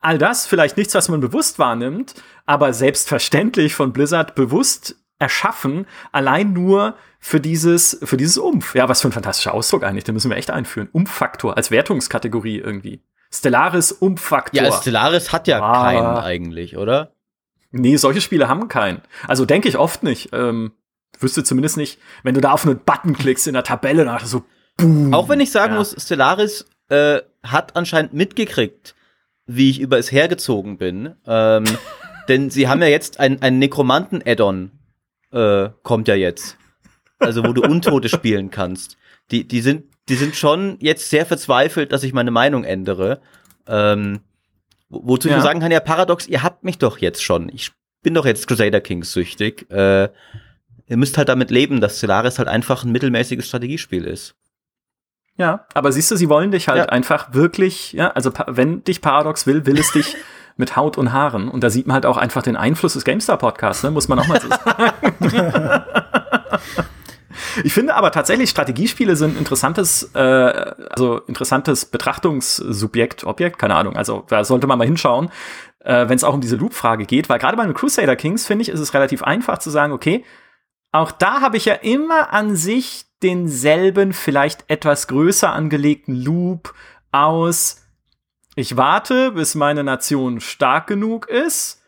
all das vielleicht nichts, was man bewusst wahrnimmt, aber selbstverständlich von Blizzard bewusst erschaffen, allein nur für dieses, für dieses Umf. Ja, was für ein fantastischer Ausdruck eigentlich, den müssen wir echt einführen. Umfaktor als Wertungskategorie irgendwie. Stellaris Umfaktor. Ja, Stellaris hat ja ah. keinen eigentlich, oder? Nee, solche Spiele haben keinen. Also denke ich oft nicht. Ähm, wüsste zumindest nicht, wenn du da auf einen Button klickst in der Tabelle, dann so boom. Auch wenn ich sagen ja. muss, Stellaris äh, hat anscheinend mitgekriegt, wie ich über es hergezogen bin. Ähm, denn sie haben ja jetzt ein, ein Nekromanten-Add-on, äh, kommt ja jetzt. Also, wo du Untote spielen kannst. Die, die, sind, die sind schon jetzt sehr verzweifelt, dass ich meine Meinung ändere. Ähm, Wozu ja. ich nur sagen kann, ja, Paradox, ihr habt mich doch jetzt schon. Ich bin doch jetzt Crusader Kings süchtig. Äh, ihr müsst halt damit leben, dass Stellaris halt einfach ein mittelmäßiges Strategiespiel ist. Ja, aber siehst du, sie wollen dich halt ja. einfach wirklich, ja, also wenn dich Paradox will, will es dich mit Haut und Haaren. Und da sieht man halt auch einfach den Einfluss des GameStar Podcasts, ne? muss man auch mal so sagen. Ich finde aber tatsächlich, Strategiespiele sind interessantes, äh, also interessantes Betrachtungssubjekt, Objekt, keine Ahnung. Also da sollte man mal hinschauen, äh, wenn es auch um diese Loop-Frage geht, weil gerade bei den Crusader Kings, finde ich, ist es relativ einfach zu sagen, okay, auch da habe ich ja immer an sich denselben, vielleicht etwas größer angelegten Loop aus, ich warte, bis meine Nation stark genug ist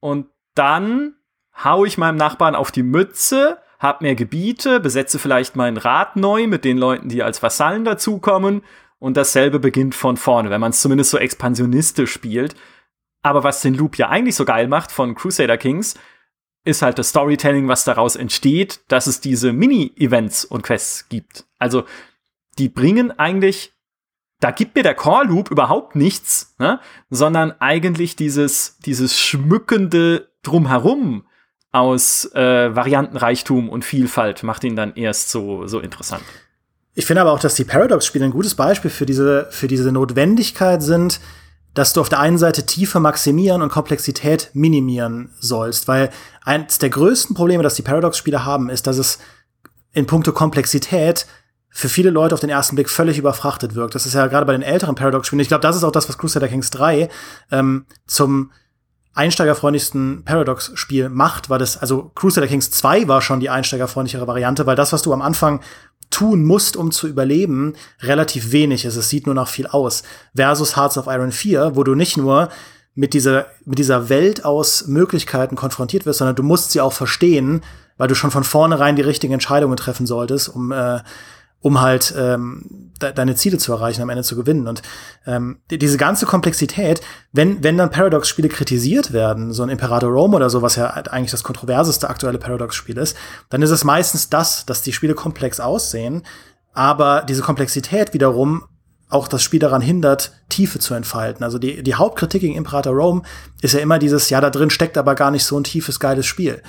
und dann hau ich meinem Nachbarn auf die Mütze hab mehr Gebiete, besetze vielleicht meinen Rat neu mit den Leuten, die als Vasallen dazukommen und dasselbe beginnt von vorne, wenn man es zumindest so expansionistisch spielt. Aber was den Loop ja eigentlich so geil macht von Crusader Kings, ist halt das Storytelling, was daraus entsteht, dass es diese Mini-Events und Quests gibt. Also, die bringen eigentlich, da gibt mir der Core Loop überhaupt nichts, ne? sondern eigentlich dieses, dieses schmückende Drumherum, aus äh, Variantenreichtum und Vielfalt macht ihn dann erst so, so interessant. Ich finde aber auch, dass die Paradox-Spiele ein gutes Beispiel für diese, für diese Notwendigkeit sind, dass du auf der einen Seite Tiefe maximieren und Komplexität minimieren sollst, weil eins der größten Probleme, das die Paradox-Spiele haben, ist, dass es in puncto Komplexität für viele Leute auf den ersten Blick völlig überfrachtet wirkt. Das ist ja gerade bei den älteren Paradox-Spielen. Ich glaube, das ist auch das, was Crusader Kings 3 ähm, zum einsteigerfreundlichsten Paradox-Spiel macht, weil das, also Crusader Kings 2 war schon die einsteigerfreundlichere Variante, weil das, was du am Anfang tun musst, um zu überleben, relativ wenig ist. Es sieht nur noch viel aus. Versus Hearts of Iron 4, wo du nicht nur mit dieser, mit dieser Welt aus Möglichkeiten konfrontiert wirst, sondern du musst sie auch verstehen, weil du schon von vornherein die richtigen Entscheidungen treffen solltest, um äh, um halt ähm, de deine Ziele zu erreichen, am Ende zu gewinnen. Und ähm, diese ganze Komplexität, wenn, wenn dann Paradox-Spiele kritisiert werden, so ein Imperator Rome oder so, was ja eigentlich das kontroverseste aktuelle Paradox-Spiel ist, dann ist es meistens das, dass die Spiele komplex aussehen, aber diese Komplexität wiederum auch das Spiel daran hindert, Tiefe zu entfalten. Also die, die Hauptkritik gegen Imperator Rome ist ja immer dieses, ja, da drin steckt aber gar nicht so ein tiefes, geiles Spiel.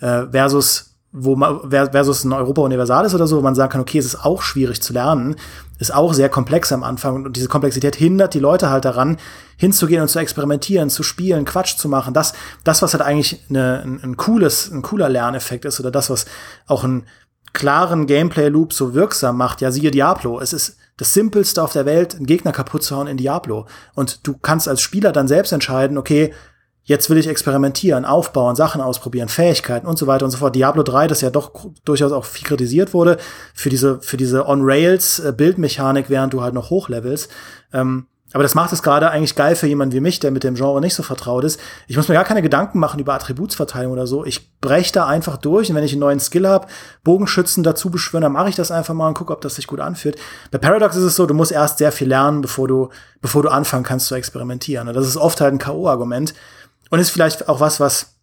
Äh, versus wo man versus ein Europa Universalis oder so, wo man sagen kann, okay, es ist auch schwierig zu lernen, ist auch sehr komplex am Anfang und diese Komplexität hindert die Leute halt daran, hinzugehen und zu experimentieren, zu spielen, Quatsch zu machen. Das, das was halt eigentlich eine, ein, ein cooles, ein cooler Lerneffekt ist oder das, was auch einen klaren Gameplay-Loop so wirksam macht. Ja, siehe Diablo. Es ist das simpelste auf der Welt, einen Gegner kaputt zu hauen in Diablo. Und du kannst als Spieler dann selbst entscheiden, okay, Jetzt will ich experimentieren, aufbauen, Sachen ausprobieren, Fähigkeiten und so weiter und so fort. Diablo 3, das ja doch durchaus auch viel kritisiert wurde, für diese, für diese On-Rails-Bildmechanik, während du halt noch hochlevelst. Ähm, aber das macht es gerade eigentlich geil für jemanden wie mich, der mit dem Genre nicht so vertraut ist. Ich muss mir gar keine Gedanken machen über Attributsverteilung oder so. Ich breche da einfach durch und wenn ich einen neuen Skill habe, Bogenschützen dazu beschwören, dann mache ich das einfach mal und gucke, ob das sich gut anfühlt. Bei Paradox ist es so, du musst erst sehr viel lernen, bevor du, bevor du anfangen kannst zu experimentieren. Und das ist oft halt ein K.O.-Argument. Und ist vielleicht auch was, was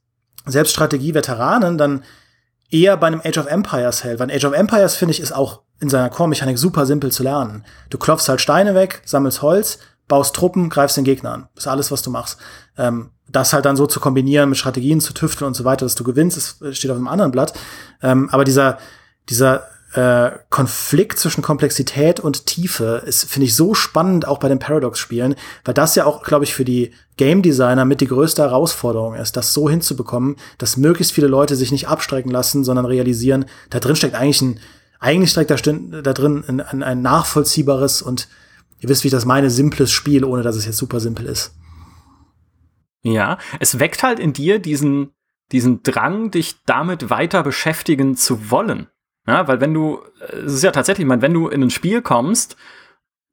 selbst Strategie-Veteranen dann eher bei einem Age of Empires hält. Weil Age of Empires, finde ich, ist auch in seiner Core-Mechanik super simpel zu lernen. Du klopfst halt Steine weg, sammelst Holz, baust Truppen, greifst den Gegner an. Das ist alles, was du machst. Ähm, das halt dann so zu kombinieren, mit Strategien zu tüfteln und so weiter, dass du gewinnst, das steht auf einem anderen Blatt. Ähm, aber dieser, dieser äh, Konflikt zwischen Komplexität und Tiefe ist, finde ich, so spannend auch bei den Paradox-Spielen, weil das ja auch, glaube ich, für die Game Designer mit die größte Herausforderung ist, das so hinzubekommen, dass möglichst viele Leute sich nicht abstrecken lassen, sondern realisieren, da drin steckt eigentlich ein, eigentlich steckt da, da drin ein, ein, nachvollziehbares und ihr wisst, wie ich das meine, simples Spiel, ohne dass es jetzt super simpel ist. Ja, es weckt halt in dir diesen, diesen Drang, dich damit weiter beschäftigen zu wollen. Ja, weil wenn du, es ist ja tatsächlich, ich meine, wenn du in ein Spiel kommst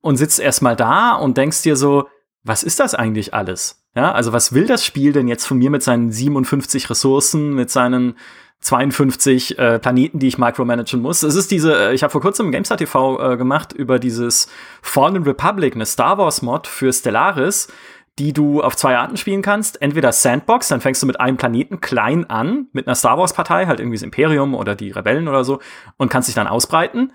und sitzt erstmal da und denkst dir so, was ist das eigentlich alles? Ja, also was will das Spiel denn jetzt von mir mit seinen 57 Ressourcen, mit seinen 52 äh, Planeten, die ich micromanagen muss. Es ist diese, äh, ich habe vor kurzem GameStar TV äh, gemacht über dieses Fallen Republic, eine Star Wars Mod für Stellaris, die du auf zwei Arten spielen kannst. Entweder Sandbox, dann fängst du mit einem Planeten klein an, mit einer Star Wars-Partei, halt irgendwie das Imperium oder die Rebellen oder so, und kannst dich dann ausbreiten.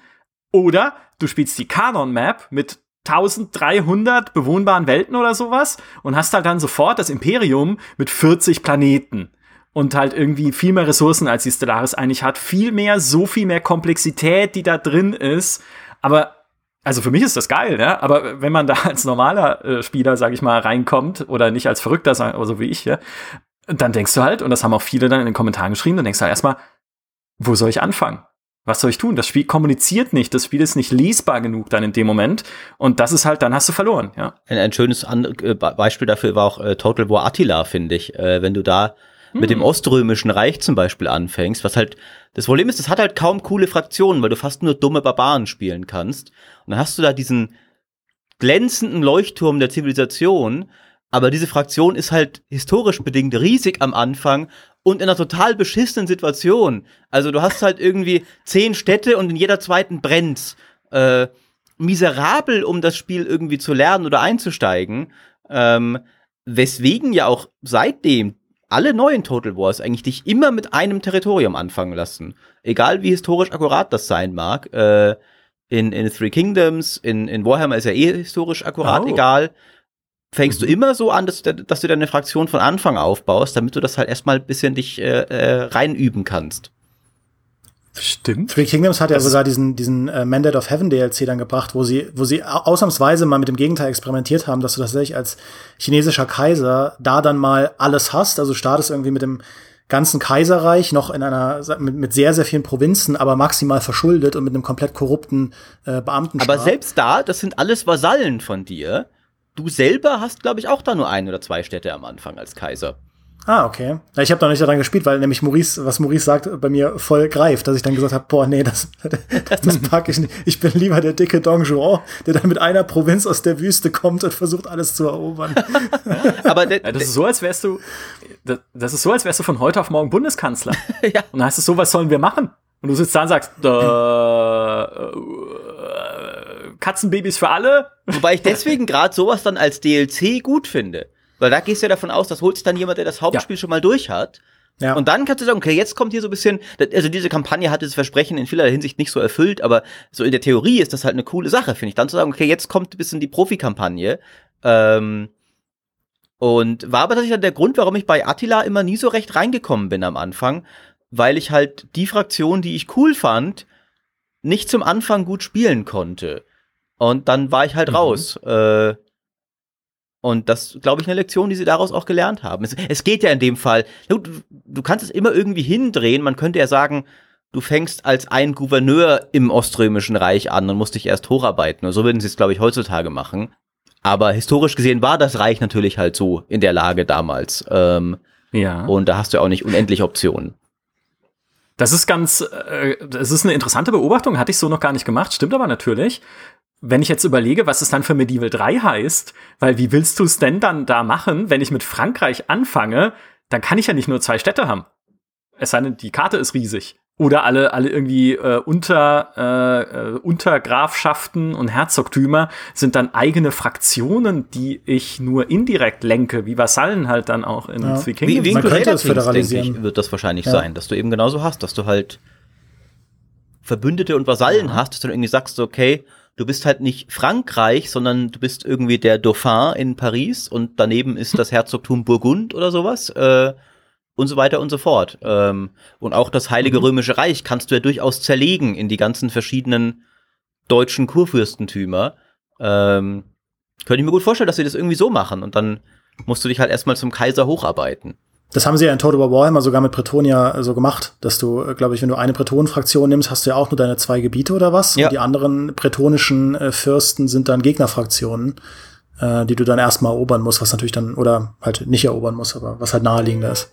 Oder du spielst die Kanon-Map mit 1300 bewohnbaren Welten oder sowas und hast halt dann sofort das Imperium mit 40 Planeten und halt irgendwie viel mehr Ressourcen als die Stellaris eigentlich hat, viel mehr, so viel mehr Komplexität, die da drin ist. Aber also für mich ist das geil, ne? aber wenn man da als normaler äh, Spieler, sag ich mal, reinkommt oder nicht als Verrückter, so wie ich, ja, dann denkst du halt, und das haben auch viele dann in den Kommentaren geschrieben, dann denkst du halt erstmal, wo soll ich anfangen? Was soll ich tun? Das Spiel kommuniziert nicht, das Spiel ist nicht lesbar genug dann in dem Moment und das ist halt, dann hast du verloren, ja. Ein, ein schönes äh, Beispiel dafür war auch äh, Total War Attila, finde ich. Äh, wenn du da mit dem hm. Oströmischen Reich zum Beispiel anfängst, was halt, das Problem ist, das hat halt kaum coole Fraktionen, weil du fast nur dumme Barbaren spielen kannst. Und dann hast du da diesen glänzenden Leuchtturm der Zivilisation, aber diese Fraktion ist halt historisch bedingt riesig am Anfang und in einer total beschissenen Situation. Also du hast halt irgendwie zehn Städte und in jeder zweiten brennt. Äh, miserabel, um das Spiel irgendwie zu lernen oder einzusteigen. Ähm, weswegen ja auch seitdem alle neuen Total Wars eigentlich dich immer mit einem Territorium anfangen lassen. Egal wie historisch akkurat das sein mag. Äh, in, in Three Kingdoms, in, in Warhammer ist ja eh historisch akkurat, oh. egal. fängst du immer so an, dass, dass du deine Fraktion von Anfang aufbaust, damit du das halt erstmal ein bisschen dich äh, äh, reinüben kannst. Stimmt. Three Kingdoms hat ja sogar diesen, diesen äh, Mandate of Heaven DLC dann gebracht, wo sie, wo sie ausnahmsweise mal mit dem Gegenteil experimentiert haben, dass du tatsächlich als chinesischer Kaiser da dann mal alles hast. Also startest irgendwie mit dem ganzen Kaiserreich noch in einer mit, mit sehr, sehr vielen Provinzen, aber maximal verschuldet und mit einem komplett korrupten äh, Beamten. Aber selbst da, das sind alles Vasallen von dir. Du selber hast, glaube ich, auch da nur ein oder zwei Städte am Anfang als Kaiser. Ah, okay. Ja, ich habe da nicht daran gespielt, weil nämlich Maurice, was Maurice sagt, bei mir voll greift, dass ich dann gesagt habe, boah, nee, das, das pack ich nicht. Ich bin lieber der dicke Don Juan, der dann mit einer Provinz aus der Wüste kommt und versucht, alles zu erobern. Aber ja, das ist so, als wärst du, das, das, ist so, als wärst du von heute auf morgen Bundeskanzler. ja. Und dann heißt es so, was sollen wir machen? Und du sitzt da und sagst, äh, Katzenbabys für alle. Wobei ich deswegen gerade sowas dann als DLC gut finde. Weil da gehst du ja davon aus, das holt sich dann jemand, der das Hauptspiel ja. schon mal durch hat. Ja. Und dann kannst du sagen, okay, jetzt kommt hier so ein bisschen, also diese Kampagne hat das Versprechen in vieler Hinsicht nicht so erfüllt, aber so in der Theorie ist das halt eine coole Sache, finde ich. Dann zu sagen, okay, jetzt kommt ein bisschen die Profikampagne. Ähm, und war aber tatsächlich dann der Grund, warum ich bei Attila immer nie so recht reingekommen bin am Anfang, weil ich halt die Fraktion, die ich cool fand, nicht zum Anfang gut spielen konnte. Und dann war ich halt mhm. raus. Äh, und das, glaube ich, eine Lektion, die sie daraus auch gelernt haben. Es, es geht ja in dem Fall, du, du, kannst es immer irgendwie hindrehen. Man könnte ja sagen, du fängst als ein Gouverneur im Oströmischen Reich an und musst dich erst hocharbeiten. Und so würden sie es, glaube ich, heutzutage machen. Aber historisch gesehen war das Reich natürlich halt so in der Lage damals. Ähm, ja. Und da hast du auch nicht unendlich Optionen. Das ist ganz, äh, das ist eine interessante Beobachtung, hatte ich so noch gar nicht gemacht, stimmt aber natürlich wenn ich jetzt überlege, was es dann für Medieval 3 heißt, weil wie willst du es denn dann da machen, wenn ich mit Frankreich anfange, dann kann ich ja nicht nur zwei Städte haben. Es sei denn, die Karte ist riesig. Oder alle, alle irgendwie äh, unter, äh, äh, Untergrafschaften und Herzogtümer sind dann eigene Fraktionen, die ich nur indirekt lenke, wie Vasallen halt dann auch in ja. Three Kingdoms. Wie, wie Man könnte das föderalisieren. Ich, wird das wahrscheinlich ja. sein, dass du eben genauso hast, dass du halt Verbündete und Vasallen ja. hast, dass du irgendwie sagst, okay, du bist halt nicht Frankreich, sondern du bist irgendwie der Dauphin in Paris und daneben ist das Herzogtum Burgund oder sowas. Äh, und so weiter und so fort. Ähm, und auch das Heilige mhm. Römische Reich kannst du ja durchaus zerlegen in die ganzen verschiedenen deutschen Kurfürstentümer. Ähm, könnte ich mir gut vorstellen, dass sie das irgendwie so machen und dann musst du dich halt erstmal zum Kaiser hocharbeiten. Das haben sie ja in Total War Warhammer sogar mit Pretonia so gemacht, dass du, äh, glaube ich, wenn du eine Bretonenfraktion nimmst, hast du ja auch nur deine zwei Gebiete oder was. Ja. Und die anderen bretonischen äh, Fürsten sind dann Gegnerfraktionen, äh, die du dann erstmal erobern musst, was natürlich dann, oder halt nicht erobern musst, aber was halt naheliegender ist.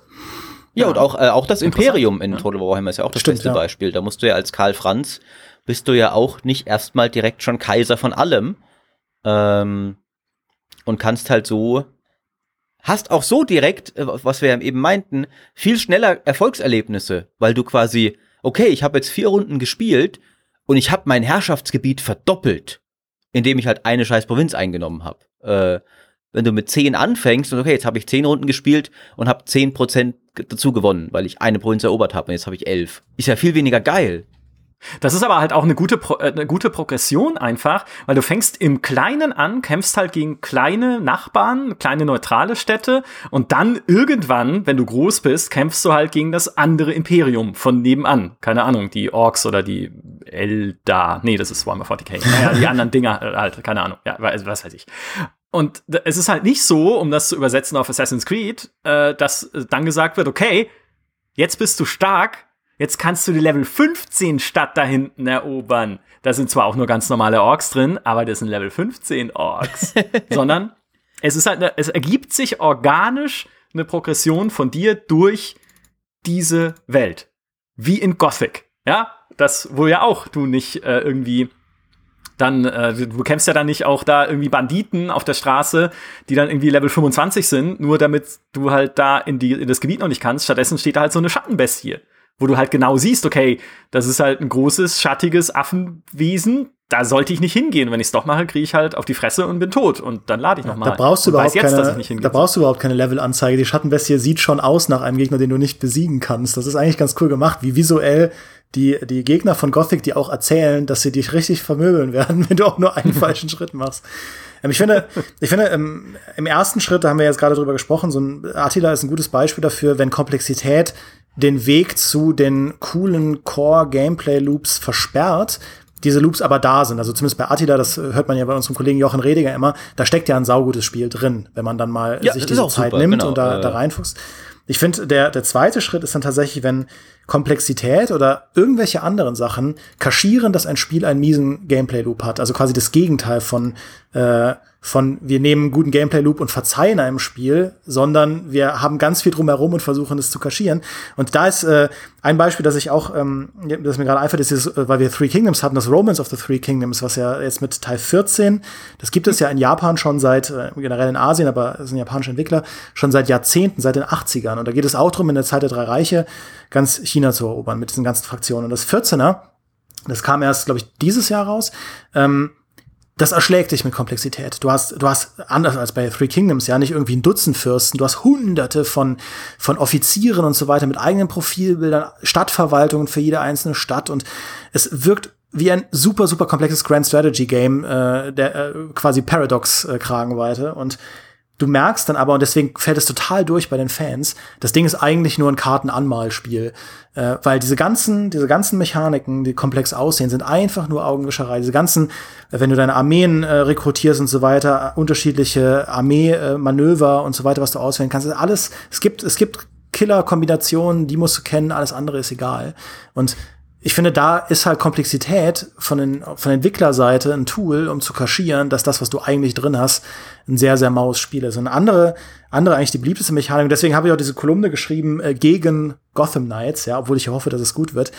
Ja, ja. und auch, äh, auch das Imperium in Total War Warhammer ist ja auch das Stimmt, beste ja. Beispiel. Da musst du ja als Karl Franz, bist du ja auch nicht erstmal direkt schon Kaiser von allem. Ähm, und kannst halt so hast auch so direkt, äh, was wir eben meinten, viel schneller Erfolgserlebnisse, weil du quasi, okay, ich habe jetzt vier Runden gespielt und ich habe mein Herrschaftsgebiet verdoppelt, indem ich halt eine scheiß Provinz eingenommen habe. Äh, wenn du mit zehn anfängst und okay, jetzt habe ich zehn Runden gespielt und habe zehn Prozent dazu gewonnen, weil ich eine Provinz erobert habe und jetzt habe ich elf. Ist ja viel weniger geil. Das ist aber halt auch eine gute, Pro äh, eine gute Progression einfach, weil du fängst im Kleinen an, kämpfst halt gegen kleine Nachbarn, kleine neutrale Städte und dann irgendwann, wenn du groß bist, kämpfst du halt gegen das andere Imperium von nebenan. Keine Ahnung, die Orks oder die Eldar. Nee, das ist Warhammer 40k. Naja, die anderen Dinger äh, halt, keine Ahnung. Ja, was weiß ich. Und es ist halt nicht so, um das zu übersetzen auf Assassin's Creed, äh, dass dann gesagt wird, okay, jetzt bist du stark, Jetzt kannst du die Level 15 Stadt da hinten erobern. Da sind zwar auch nur ganz normale Orks drin, aber das sind Level 15 Orks. Sondern es ist halt, eine, es ergibt sich organisch eine Progression von dir durch diese Welt. Wie in Gothic. Ja, das, wo ja auch du nicht äh, irgendwie dann, äh, du kämpfst ja dann nicht auch da irgendwie Banditen auf der Straße, die dann irgendwie Level 25 sind, nur damit du halt da in, die, in das Gebiet noch nicht kannst. Stattdessen steht da halt so eine Schattenbestie wo du halt genau siehst, okay, das ist halt ein großes, schattiges Affenwesen, da sollte ich nicht hingehen. Wenn ich es doch mache, kriege ich halt auf die Fresse und bin tot. Und dann lade ich nochmal. Da brauchst du überhaupt jetzt, keine, da brauchst du überhaupt keine Levelanzeige. Die Schattenbestie sieht schon aus nach einem Gegner, den du nicht besiegen kannst. Das ist eigentlich ganz cool gemacht, wie visuell die, die Gegner von Gothic, die auch erzählen, dass sie dich richtig vermöbeln werden, wenn du auch nur einen falschen Schritt machst. Ähm, ich finde, ich finde, im, im ersten Schritt, da haben wir jetzt gerade drüber gesprochen, so ein Attila ist ein gutes Beispiel dafür, wenn Komplexität den Weg zu den coolen Core-Gameplay-Loops versperrt, diese Loops aber da sind. Also zumindest bei Attila, das hört man ja bei unserem Kollegen Jochen Rediger immer, da steckt ja ein saugutes Spiel drin, wenn man dann mal ja, sich diese Zeit super, nimmt genau, und da, äh, da reinfuchst. Ich finde, der, der zweite Schritt ist dann tatsächlich, wenn Komplexität oder irgendwelche anderen Sachen kaschieren, dass ein Spiel einen miesen Gameplay-Loop hat. Also quasi das Gegenteil von, äh, von wir nehmen guten Gameplay-Loop und verzeihen einem Spiel, sondern wir haben ganz viel drumherum und versuchen es zu kaschieren. Und da ist äh, ein Beispiel, das ich auch, ähm, das mir gerade einfällt, ist, dieses, äh, weil wir Three Kingdoms hatten, das Romance of the Three Kingdoms, was ja jetzt mit Teil 14, das gibt es ja in Japan schon seit, äh, generell in Asien, aber es sind japanische Entwickler, schon seit Jahrzehnten, seit den 80ern. Und da geht es auch darum, in der Zeit der drei Reiche ganz China zu erobern mit diesen ganzen Fraktionen. Und das 14er, das kam erst, glaube ich, dieses Jahr raus, ähm, das erschlägt dich mit Komplexität. Du hast, du hast anders als bei Three Kingdoms ja nicht irgendwie ein Dutzend Fürsten. Du hast Hunderte von von Offizieren und so weiter mit eigenen Profilbildern, Stadtverwaltungen für jede einzelne Stadt und es wirkt wie ein super super komplexes Grand Strategy Game, äh, der äh, quasi Paradox äh, und Du merkst dann aber, und deswegen fällt es total durch bei den Fans, das Ding ist eigentlich nur ein Kartenanmalspiel. Äh, weil diese ganzen, diese ganzen Mechaniken, die komplex aussehen, sind einfach nur Augenwischerei. Diese ganzen, wenn du deine Armeen äh, rekrutierst und so weiter, unterschiedliche Armeemanöver äh, und so weiter, was du auswählen kannst, ist alles, es gibt, es gibt Killer-Kombinationen, die musst du kennen, alles andere ist egal. Und ich finde, da ist halt Komplexität von, den, von Entwicklerseite ein Tool, um zu kaschieren, dass das, was du eigentlich drin hast, ein sehr, sehr maues Spiel ist. Und andere, andere eigentlich die beliebteste Mechanik. Deswegen habe ich auch diese Kolumne geschrieben äh, gegen Gotham Knights, ja, obwohl ich hoffe, dass es gut wird.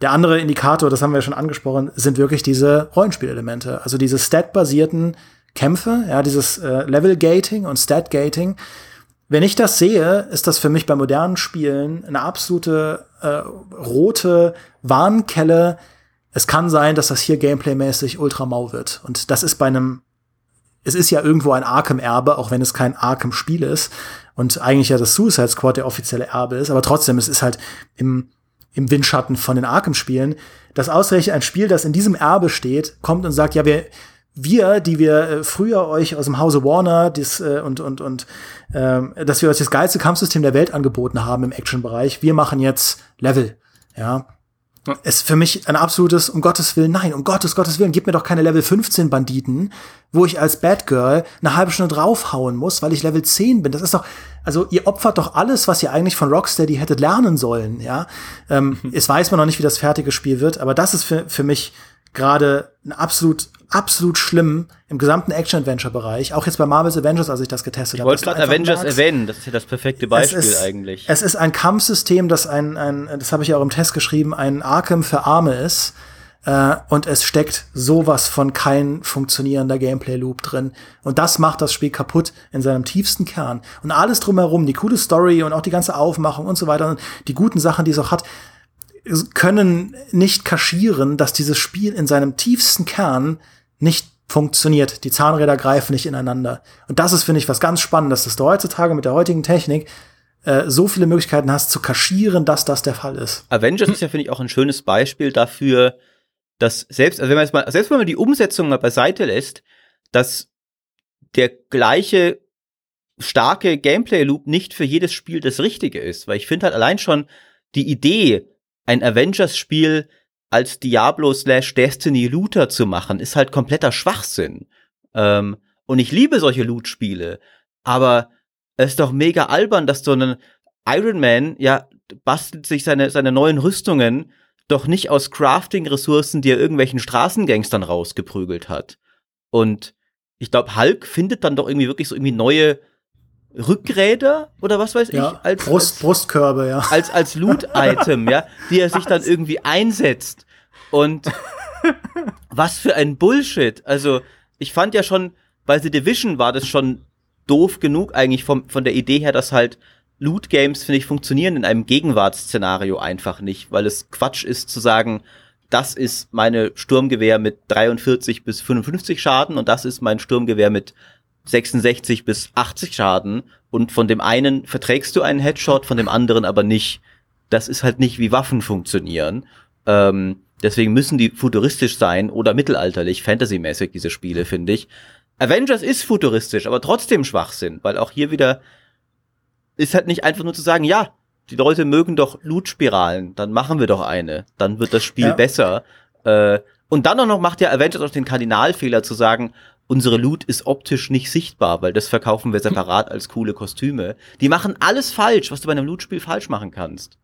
Der andere Indikator, das haben wir schon angesprochen, sind wirklich diese Rollenspielelemente. Also diese stat-basierten Kämpfe, ja, dieses äh, Level-Gating und Stat-Gating, wenn ich das sehe, ist das für mich bei modernen Spielen eine absolute äh, rote Warnkelle. Es kann sein, dass das hier gameplaymäßig ultra mau wird. Und das ist bei einem, es ist ja irgendwo ein Arkham-Erbe, auch wenn es kein Arkham-Spiel ist. Und eigentlich ja das Suicide Squad der offizielle Erbe ist. Aber trotzdem, es ist halt im, im Windschatten von den Arkham-Spielen, dass ausgerechnet ein Spiel, das in diesem Erbe steht, kommt und sagt, ja, wir, wir, die wir äh, früher euch aus dem Hause Warner dies, äh, und, und, und ähm, dass wir euch das geilste Kampfsystem der Welt angeboten haben im Action-Bereich, wir machen jetzt Level. Ja. Ist für mich ein absolutes, um Gottes Willen, nein, um Gottes, Gottes Willen, gib mir doch keine Level 15 Banditen, wo ich als Bad Girl eine halbe Stunde draufhauen muss, weil ich Level 10 bin. Das ist doch, also ihr opfert doch alles, was ihr eigentlich von Rocksteady hättet lernen sollen, ja. Ähm, mhm. Es weiß man noch nicht, wie das fertige Spiel wird, aber das ist für, für mich gerade ein absolut absolut schlimm im gesamten Action-Adventure-Bereich. Auch jetzt bei Marvel's Avengers, als ich das getestet habe. Ich wollte gerade Avengers merkst, erwähnen, das ist ja das perfekte Beispiel es ist, eigentlich. Es ist ein Kampfsystem, das ein, ein das habe ich ja auch im Test geschrieben, ein Arkham für Arme ist. Äh, und es steckt sowas von kein funktionierender Gameplay-Loop drin. Und das macht das Spiel kaputt in seinem tiefsten Kern. Und alles drumherum, die coole Story und auch die ganze Aufmachung und so weiter und die guten Sachen, die es auch hat, können nicht kaschieren, dass dieses Spiel in seinem tiefsten Kern nicht funktioniert. Die Zahnräder greifen nicht ineinander. Und das ist, finde ich, was ganz Spannendes, dass du heutzutage mit der heutigen Technik äh, so viele Möglichkeiten hast, zu kaschieren, dass das der Fall ist. Avengers ist ja, finde ich, auch ein schönes Beispiel dafür, dass selbst, also wenn man jetzt mal, selbst wenn man die Umsetzung mal beiseite lässt, dass der gleiche starke Gameplay-Loop nicht für jedes Spiel das Richtige ist. Weil ich finde halt allein schon die Idee, ein Avengers-Spiel als Diablo slash Destiny Looter zu machen, ist halt kompletter Schwachsinn. Ähm, und ich liebe solche Loot-Spiele, aber es ist doch mega albern, dass so ein Iron Man, ja, bastelt sich seine, seine neuen Rüstungen doch nicht aus Crafting-Ressourcen, die er irgendwelchen Straßengangstern rausgeprügelt hat. Und ich glaube, Hulk findet dann doch irgendwie wirklich so irgendwie neue Rückräder oder was weiß ja, ich als Brust, als, Brustkörbe, ja. Als als Loot-Item, ja, die er sich dann irgendwie einsetzt. Und was für ein Bullshit. Also, ich fand ja schon, bei The Division war das schon doof genug, eigentlich vom, von der Idee her, dass halt Loot-Games, finde ich, funktionieren in einem Gegenwartsszenario einfach nicht, weil es Quatsch ist zu sagen, das ist meine Sturmgewehr mit 43 bis 55 Schaden und das ist mein Sturmgewehr mit 66 bis 80 Schaden und von dem einen verträgst du einen Headshot, von dem anderen aber nicht. Das ist halt nicht wie Waffen funktionieren. Ähm, deswegen müssen die futuristisch sein oder mittelalterlich, fantasymäßig, diese Spiele, finde ich. Avengers ist futuristisch, aber trotzdem Schwachsinn, weil auch hier wieder ist halt nicht einfach nur zu sagen, ja, die Leute mögen doch Loot-Spiralen, dann machen wir doch eine, dann wird das Spiel ja. besser. Äh, und dann auch noch macht ja Avengers auch den Kardinalfehler zu sagen, unsere Loot ist optisch nicht sichtbar, weil das verkaufen wir separat als coole Kostüme. Die machen alles falsch, was du bei einem Loot-Spiel falsch machen kannst.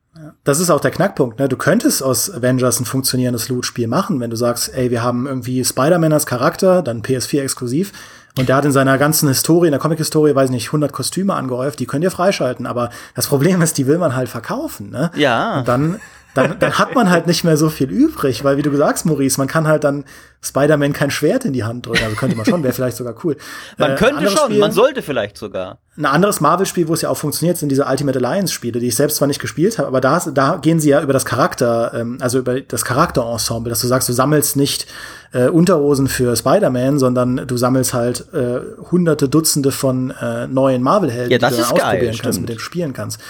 Das ist auch der Knackpunkt. Ne? Du könntest aus Avengers ein funktionierendes Loot-Spiel machen, wenn du sagst, ey, wir haben irgendwie Spider-Man als Charakter, dann PS4 exklusiv. Und der hat in seiner ganzen Historie, in der Comic-Historie, weiß nicht, 100 Kostüme angehäuft, die könnt ihr freischalten. Aber das Problem ist, die will man halt verkaufen. Ne? Ja. Und dann, dann, dann hat man halt nicht mehr so viel übrig, weil, wie du sagst, Maurice, man kann halt dann Spider-Man kein Schwert in die Hand drücken. Also könnte man schon, wäre vielleicht sogar cool. Man äh, könnte schon, Spiel, man sollte vielleicht sogar. Ein anderes Marvel-Spiel, wo es ja auch funktioniert, sind diese Ultimate Alliance-Spiele, die ich selbst zwar nicht gespielt habe, aber da, da gehen sie ja über das Charakter, ähm, also über das Charakterensemble, dass du sagst, du sammelst nicht äh, Unterhosen für Spider-Man, sondern du sammelst halt äh, hunderte, Dutzende von äh, neuen Marvel-Helden, ja, die du dann ausprobieren geil, kannst, stimmt. mit denen du spielen kannst.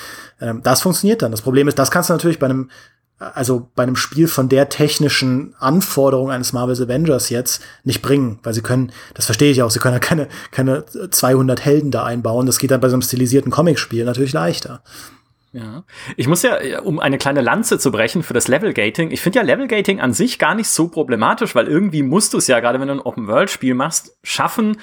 Ähm, das funktioniert dann. Das Problem ist, das kannst du natürlich bei einem also bei einem Spiel von der technischen Anforderung eines Marvel's Avengers jetzt nicht bringen, weil sie können, das verstehe ich auch, sie können ja keine, keine 200 Helden da einbauen. Das geht dann bei so einem stilisierten Comicspiel natürlich leichter. Ja. Ich muss ja, um eine kleine Lanze zu brechen für das Level-Gating, ich finde ja Level-Gating an sich gar nicht so problematisch, weil irgendwie musst du es ja, gerade wenn du ein Open-World-Spiel machst, schaffen,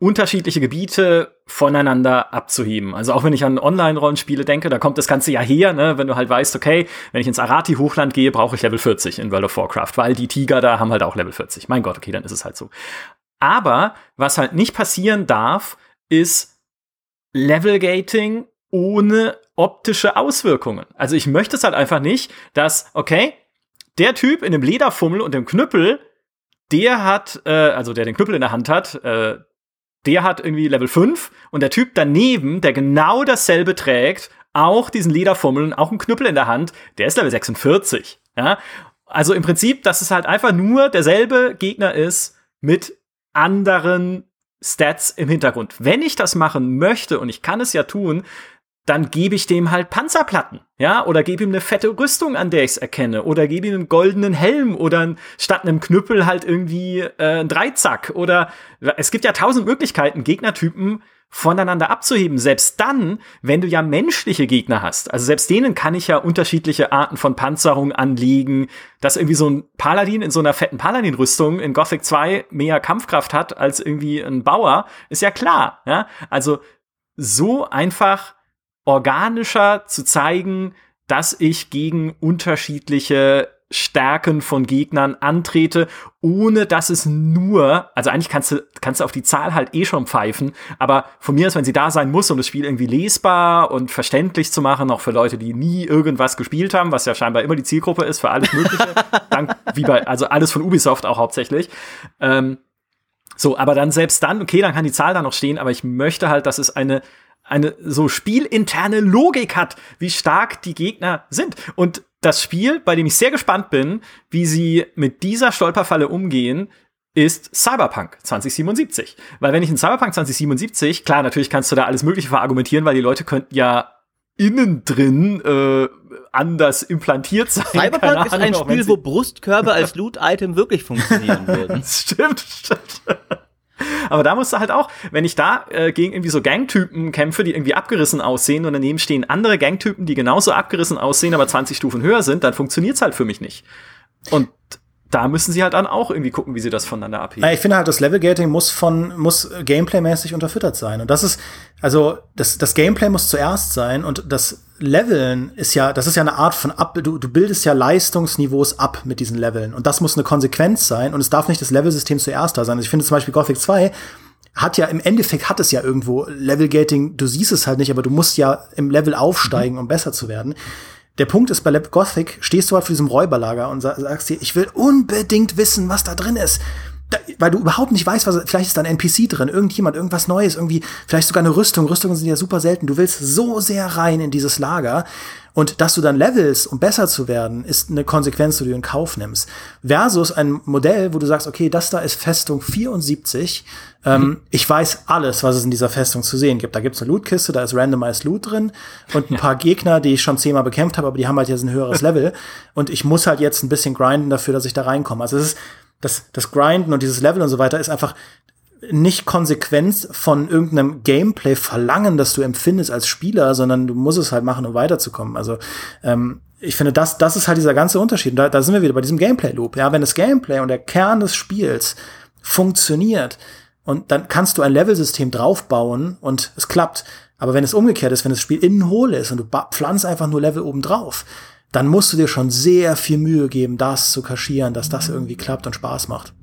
unterschiedliche Gebiete voneinander abzuheben. Also auch wenn ich an Online-Rollenspiele denke, da kommt das Ganze ja her, ne? wenn du halt weißt, okay, wenn ich ins Arati-Hochland gehe, brauche ich Level 40 in World of Warcraft, weil die Tiger da haben halt auch Level 40. Mein Gott, okay, dann ist es halt so. Aber was halt nicht passieren darf, ist Level-Gating ohne optische Auswirkungen. Also ich möchte es halt einfach nicht, dass, okay, der Typ in dem Lederfummel und dem Knüppel, der hat, äh, also der den Knüppel in der Hand hat, äh, der hat irgendwie Level 5 und der Typ daneben, der genau dasselbe trägt, auch diesen Lederfummeln, auch einen Knüppel in der Hand, der ist Level 46. Ja? Also im Prinzip, dass es halt einfach nur derselbe Gegner ist mit anderen Stats im Hintergrund. Wenn ich das machen möchte, und ich kann es ja tun, dann gebe ich dem halt Panzerplatten, ja, oder gebe ihm eine fette Rüstung, an der ich es erkenne, oder gebe ihm einen goldenen Helm oder statt einem Knüppel halt irgendwie äh, einen Dreizack oder es gibt ja tausend Möglichkeiten, Gegnertypen voneinander abzuheben. Selbst dann, wenn du ja menschliche Gegner hast. Also selbst denen kann ich ja unterschiedliche Arten von Panzerung anlegen, dass irgendwie so ein Paladin in so einer fetten Paladin-Rüstung in Gothic 2 mehr Kampfkraft hat als irgendwie ein Bauer, ist ja klar. Ja? Also so einfach organischer zu zeigen, dass ich gegen unterschiedliche Stärken von Gegnern antrete, ohne dass es nur, also eigentlich kannst du, kannst du auf die Zahl halt eh schon pfeifen, aber von mir aus, wenn sie da sein muss, um das Spiel irgendwie lesbar und verständlich zu machen, auch für Leute, die nie irgendwas gespielt haben, was ja scheinbar immer die Zielgruppe ist für alles Mögliche, dank, wie bei, also alles von Ubisoft auch hauptsächlich. Ähm, so, aber dann selbst dann, okay, dann kann die Zahl da noch stehen, aber ich möchte halt, dass es eine eine so spielinterne Logik hat, wie stark die Gegner sind. Und das Spiel, bei dem ich sehr gespannt bin, wie sie mit dieser Stolperfalle umgehen, ist Cyberpunk 2077. Weil wenn ich in Cyberpunk 2077, klar, natürlich kannst du da alles Mögliche verargumentieren, weil die Leute könnten ja innen drin äh, anders implantiert sein. Cyberpunk Ahnung, ist ein Spiel, wo Brustkörbe als Loot-Item wirklich funktionieren würden. stimmt, stimmt. Aber da musst du halt auch, wenn ich da äh, gegen irgendwie so Gangtypen kämpfe, die irgendwie abgerissen aussehen und daneben stehen andere Gangtypen, die genauso abgerissen aussehen, aber 20 Stufen höher sind, dann funktioniert's halt für mich nicht. Und da müssen sie halt dann auch irgendwie gucken, wie sie das voneinander abheben. Ich finde halt, das Level-Gating muss von, muss Gameplay-mäßig unterfüttert sein. Und das ist, also, das, das Gameplay muss zuerst sein und das Leveln ist ja, das ist ja eine Art von ab, du, du bildest ja Leistungsniveaus ab mit diesen Leveln. Und das muss eine Konsequenz sein und es darf nicht das Level-System zuerst da sein. Also ich finde zum Beispiel Gothic 2 hat ja im Endeffekt hat es ja irgendwo Level-Gating, du siehst es halt nicht, aber du musst ja im Level aufsteigen, mhm. um besser zu werden. Der Punkt ist, bei Gothic stehst du halt vor diesem Räuberlager und sagst dir, ich will unbedingt wissen, was da drin ist. Da, weil du überhaupt nicht weißt, was vielleicht ist da ein NPC drin, irgendjemand, irgendwas Neues, irgendwie, vielleicht sogar eine Rüstung. Rüstungen sind ja super selten. Du willst so sehr rein in dieses Lager. Und dass du dann levelst, um besser zu werden, ist eine Konsequenz, die du in Kauf nimmst. Versus ein Modell, wo du sagst, okay, das da ist Festung 74. Ähm, mhm. Ich weiß alles, was es in dieser Festung zu sehen gibt. Da gibt's eine Lootkiste, da ist randomized Loot drin und ein ja. paar Gegner, die ich schon zehnmal bekämpft habe, aber die haben halt jetzt ein höheres Level. Und ich muss halt jetzt ein bisschen grinden dafür, dass ich da reinkomme. Also es ist das, das Grinden und dieses Level und so weiter ist einfach nicht Konsequenz von irgendeinem Gameplay verlangen, das du empfindest als Spieler, sondern du musst es halt machen, um weiterzukommen. Also ähm, ich finde, das, das ist halt dieser ganze Unterschied. Da, da sind wir wieder bei diesem Gameplay-Loop. Ja, wenn das Gameplay und der Kern des Spiels funktioniert und dann kannst du ein Levelsystem draufbauen und es klappt. Aber wenn es umgekehrt ist, wenn das Spiel innen hohl ist und du pflanzt einfach nur Level oben drauf, dann musst du dir schon sehr viel Mühe geben, das zu kaschieren, dass das irgendwie klappt und Spaß macht.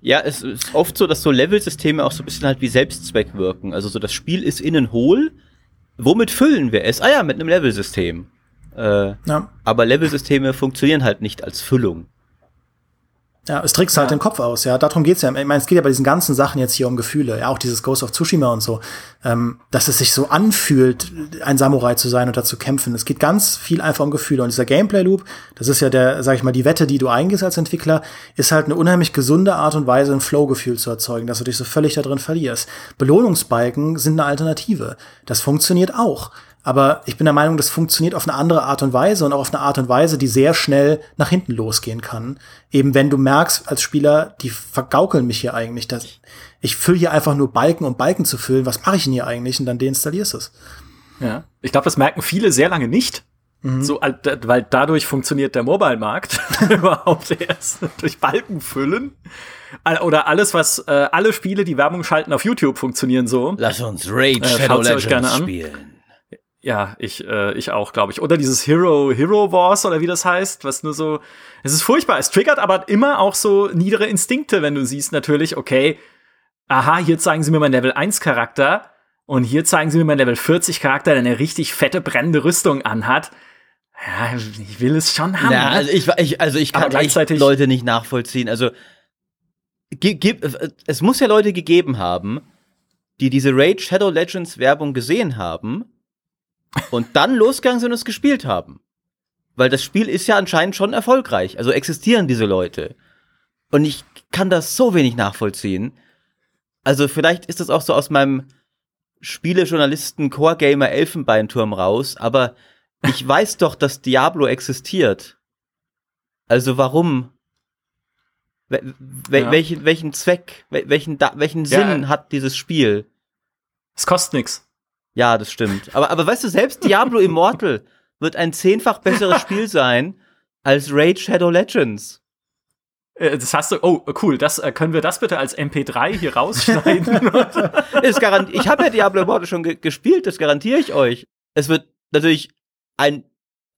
Ja, es ist oft so, dass so Levelsysteme auch so ein bisschen halt wie Selbstzweck wirken. Also so das Spiel ist innen hohl. Womit füllen wir es? Ah ja, mit einem Levelsystem. Äh, ja. Aber Levelsysteme funktionieren halt nicht als Füllung. Ja, es trickst halt ja. den Kopf aus, ja. Darum geht's ja. Ich meine, es geht ja bei diesen ganzen Sachen jetzt hier um Gefühle, ja, auch dieses Ghost of Tsushima und so, ähm, dass es sich so anfühlt, ein Samurai zu sein und da zu kämpfen. Es geht ganz viel einfach um Gefühle. Und dieser Gameplay-Loop, das ist ja der, sag ich mal, die Wette, die du eingehst als Entwickler, ist halt eine unheimlich gesunde Art und Weise, ein Flow-Gefühl zu erzeugen, dass du dich so völlig da drin verlierst. Belohnungsbalken sind eine Alternative. Das funktioniert auch. Aber ich bin der Meinung, das funktioniert auf eine andere Art und Weise und auch auf eine Art und Weise, die sehr schnell nach hinten losgehen kann. Eben wenn du merkst als Spieler, die vergaukeln mich hier eigentlich. Dass ich fülle hier einfach nur Balken, um Balken zu füllen. Was mache ich denn hier eigentlich? Und dann deinstallierst du es. Ja. Ich glaube, das merken viele sehr lange nicht. Mhm. So, weil dadurch funktioniert der Mobile-Markt überhaupt erst durch Balken füllen. Oder alles, was äh, alle Spiele, die Werbung schalten auf YouTube, funktionieren so. Lass uns Raid äh, Shadow Legends spielen. Ja, ich, äh, ich auch, glaube ich. Oder dieses Hero, Hero Wars oder wie das heißt, was nur so, es ist furchtbar. Es triggert aber immer auch so niedere Instinkte, wenn du siehst natürlich, okay, aha, hier zeigen sie mir meinen Level 1 Charakter und hier zeigen sie mir meinen Level 40 Charakter, der eine richtig fette brennende Rüstung anhat. Ja, ich will es schon haben. Ja, ne? also ich, ich also ich kann gleichzeitig Leute nicht nachvollziehen. Also es muss ja Leute gegeben haben, die diese Raid Shadow Legends Werbung gesehen haben und dann losgegangen sind und es gespielt haben. Weil das Spiel ist ja anscheinend schon erfolgreich. Also existieren diese Leute. Und ich kann das so wenig nachvollziehen. Also vielleicht ist das auch so aus meinem Spielejournalisten Core Gamer Elfenbeinturm raus, aber ich weiß doch, dass Diablo existiert. Also warum? Wel ja. welchen, welchen Zweck, welchen, welchen Sinn ja. hat dieses Spiel? Es kostet nichts. Ja, das stimmt. Aber, aber weißt du, selbst Diablo Immortal wird ein zehnfach besseres Spiel sein als Raid Shadow Legends. Äh, das hast du, oh, cool, das, äh, können wir das bitte als MP3 hier rausschneiden? ist garant ich habe ja Diablo Immortal schon ge gespielt, das garantiere ich euch. Es wird natürlich ein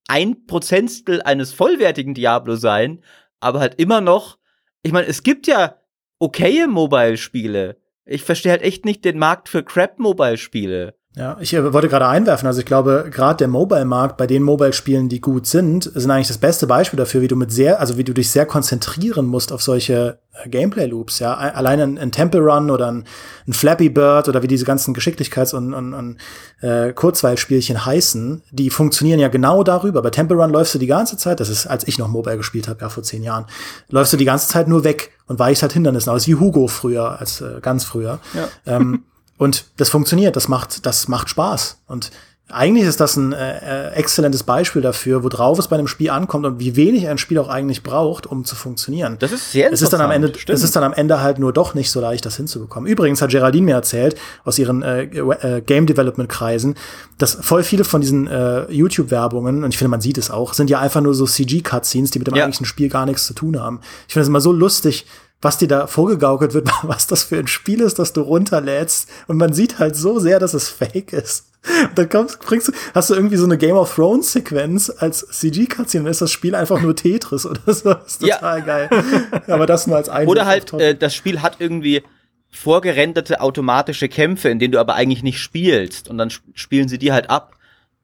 ein Prozentstel eines vollwertigen Diablo sein, aber halt immer noch, ich meine, es gibt ja okaye Mobile-Spiele. Ich verstehe halt echt nicht den Markt für Crap-Mobile-Spiele. Ja, ich äh, wollte gerade einwerfen, also ich glaube, gerade der Mobile-Markt bei den Mobile-Spielen, die gut sind, sind eigentlich das beste Beispiel dafür, wie du mit sehr, also wie du dich sehr konzentrieren musst auf solche äh, Gameplay-Loops, ja. Allein ein, ein, Temple Run oder ein, ein, Flappy Bird oder wie diese ganzen Geschicklichkeits- und, und, und äh, Kurzweilspielchen heißen, die funktionieren ja genau darüber. Bei Temple Run läufst du die ganze Zeit, das ist, als ich noch Mobile gespielt habe, ja, vor zehn Jahren, läufst du die ganze Zeit nur weg und weichst halt Hindernissen aus, wie Hugo früher, als äh, ganz früher. Ja. Ähm, Und das funktioniert, das macht, das macht Spaß. Und eigentlich ist das ein äh, äh, exzellentes Beispiel dafür, worauf es bei einem Spiel ankommt und wie wenig ein Spiel auch eigentlich braucht, um zu funktionieren. Das ist sehr es ist dann am Ende, Es ist dann am Ende halt nur doch nicht so leicht, das hinzubekommen. Übrigens hat Geraldine mir erzählt aus ihren äh, äh, Game Development Kreisen, dass voll viele von diesen äh, YouTube-Werbungen und ich finde, man sieht es auch, sind ja einfach nur so CG-Cutscenes, die mit dem ja. eigentlichen Spiel gar nichts zu tun haben. Ich finde es immer so lustig, was dir da vorgegaukelt wird, was das für ein Spiel ist, das du runterlädst. Und man sieht halt so sehr, dass es fake ist. Und dann kommst, bringst du, hast du irgendwie so eine Game of Thrones Sequenz als CG-Cutscene, dann ist das Spiel einfach nur Tetris oder so. Das ist total ja. geil. Aber das nur als ein. Oder halt, äh, das Spiel hat irgendwie vorgerenderte automatische Kämpfe, in denen du aber eigentlich nicht spielst. Und dann spielen sie die halt ab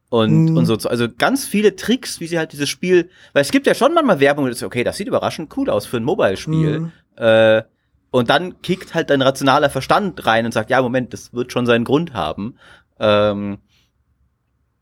und, mm. und so. Also ganz viele Tricks, wie sie halt dieses Spiel, weil es gibt ja schon manchmal Werbung, das okay, das sieht überraschend cool aus für ein Mobile-Spiel. Mm. Äh, Und dann kickt halt dein rationaler Verstand rein und sagt, ja, Moment, das wird schon seinen Grund haben. Ähm,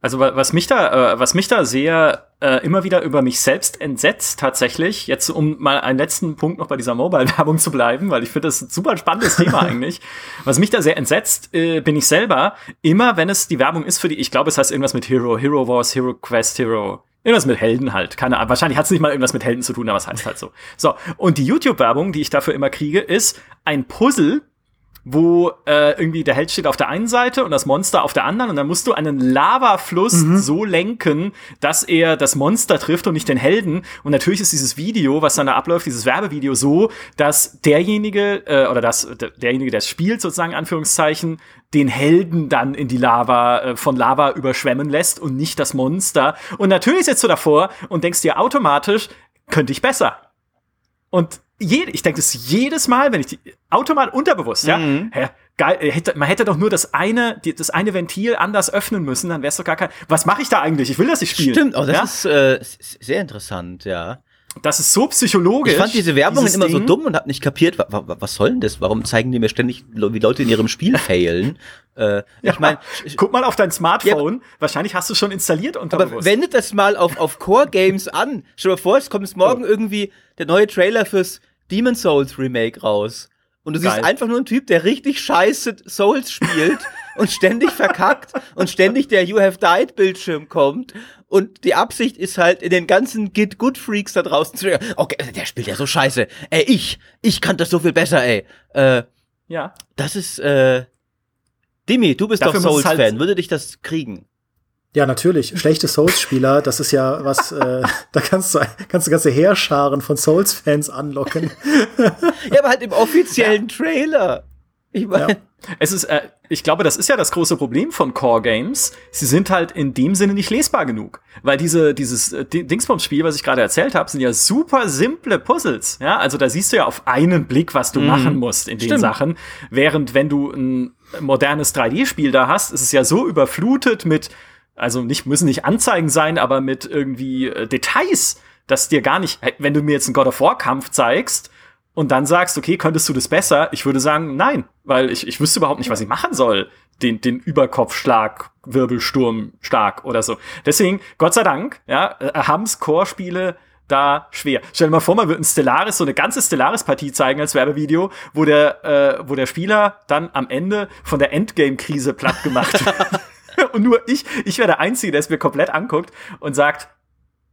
also was mich da, äh, was mich da sehr äh, immer wieder über mich selbst entsetzt tatsächlich, jetzt um mal einen letzten Punkt noch bei dieser Mobile-Werbung zu bleiben, weil ich finde das ein super spannendes Thema eigentlich. Was mich da sehr entsetzt, äh, bin ich selber, immer wenn es die Werbung ist für die, ich glaube, es heißt irgendwas mit Hero, Hero Wars, Hero Quest, Hero, Irgendwas mit Helden halt. Keine Ahnung. Wahrscheinlich hat es nicht mal irgendwas mit Helden zu tun, aber es heißt halt so. So. Und die YouTube-Werbung, die ich dafür immer kriege, ist ein Puzzle, wo äh, irgendwie der Held steht auf der einen Seite und das Monster auf der anderen und dann musst du einen Lavafluss mhm. so lenken, dass er das Monster trifft und nicht den Helden. Und natürlich ist dieses Video, was dann da abläuft, dieses Werbevideo so, dass derjenige äh, oder das derjenige, der es spielt, sozusagen Anführungszeichen, den Helden dann in die Lava äh, von Lava überschwemmen lässt und nicht das Monster. Und natürlich sitzt du davor und denkst dir automatisch, könnte ich besser. Und je, ich denke das jedes Mal, wenn ich die automatisch unterbewusst, ja, mhm. ja geil, äh, hätte, man hätte doch nur das eine, die, das eine Ventil anders öffnen müssen, dann wäre es doch gar kein. Was mache ich da eigentlich? Ich will das nicht spielen. Stimmt, oh, das ja? ist äh, sehr interessant, ja. Das ist so psychologisch. Ich fand diese Werbungen immer Ding. so dumm und hab nicht kapiert, wa, wa, was soll denn das? Warum zeigen die mir ständig, wie Leute in ihrem Spiel failen? äh, ja, ich meine, guck mal auf dein Smartphone. Ja, Wahrscheinlich hast du schon installiert unter Aber wendet das mal auf, auf Core Games an. Stell dir mal vor, es kommt morgen oh. irgendwie der neue Trailer fürs Demon Souls Remake raus. Und du Geil. siehst einfach nur einen Typ, der richtig scheiße Souls spielt und ständig verkackt und ständig der You Have Died Bildschirm kommt. Und die Absicht ist halt, in den ganzen Git Good Freaks da draußen zu okay, der spielt ja so scheiße. Ey, ich, ich kann das so viel besser, ey. Äh, ja. Das ist, äh, Dimi, du bist Dafür doch Souls-Fan. Halt Würde dich das kriegen? Ja, natürlich. Schlechte Souls-Spieler, das ist ja was, äh, da kannst du, kannst du ganze Heerscharen von Souls-Fans anlocken. ja, aber halt im offiziellen ja. Trailer. Ich meine. Ja. Es ist, äh, ich glaube, das ist ja das große Problem von Core Games. Sie sind halt in dem Sinne nicht lesbar genug. Weil diese, dieses äh, Dingsbums-Spiel, was ich gerade erzählt habe, sind ja super simple Puzzles. Ja, also da siehst du ja auf einen Blick, was du mm. machen musst in den Stimmt. Sachen. Während wenn du ein modernes 3D-Spiel da hast, ist es ja so überflutet mit also nicht, müssen nicht Anzeigen sein, aber mit irgendwie äh, Details, dass dir gar nicht, wenn du mir jetzt einen God of War Kampf zeigst und dann sagst, okay, könntest du das besser? Ich würde sagen, nein, weil ich, ich wüsste überhaupt nicht, was ich machen soll. Den, den Überkopfschlag, Wirbelsturm stark oder so. Deswegen, Gott sei Dank, ja, äh, haben's Core-Spiele da schwer. Stell dir mal vor, man würde ein Stellaris, so eine ganze Stellaris-Partie zeigen als Werbevideo, wo der, äh, wo der Spieler dann am Ende von der Endgame-Krise platt gemacht wird. Und nur ich, ich wäre der Einzige, der es mir komplett anguckt und sagt,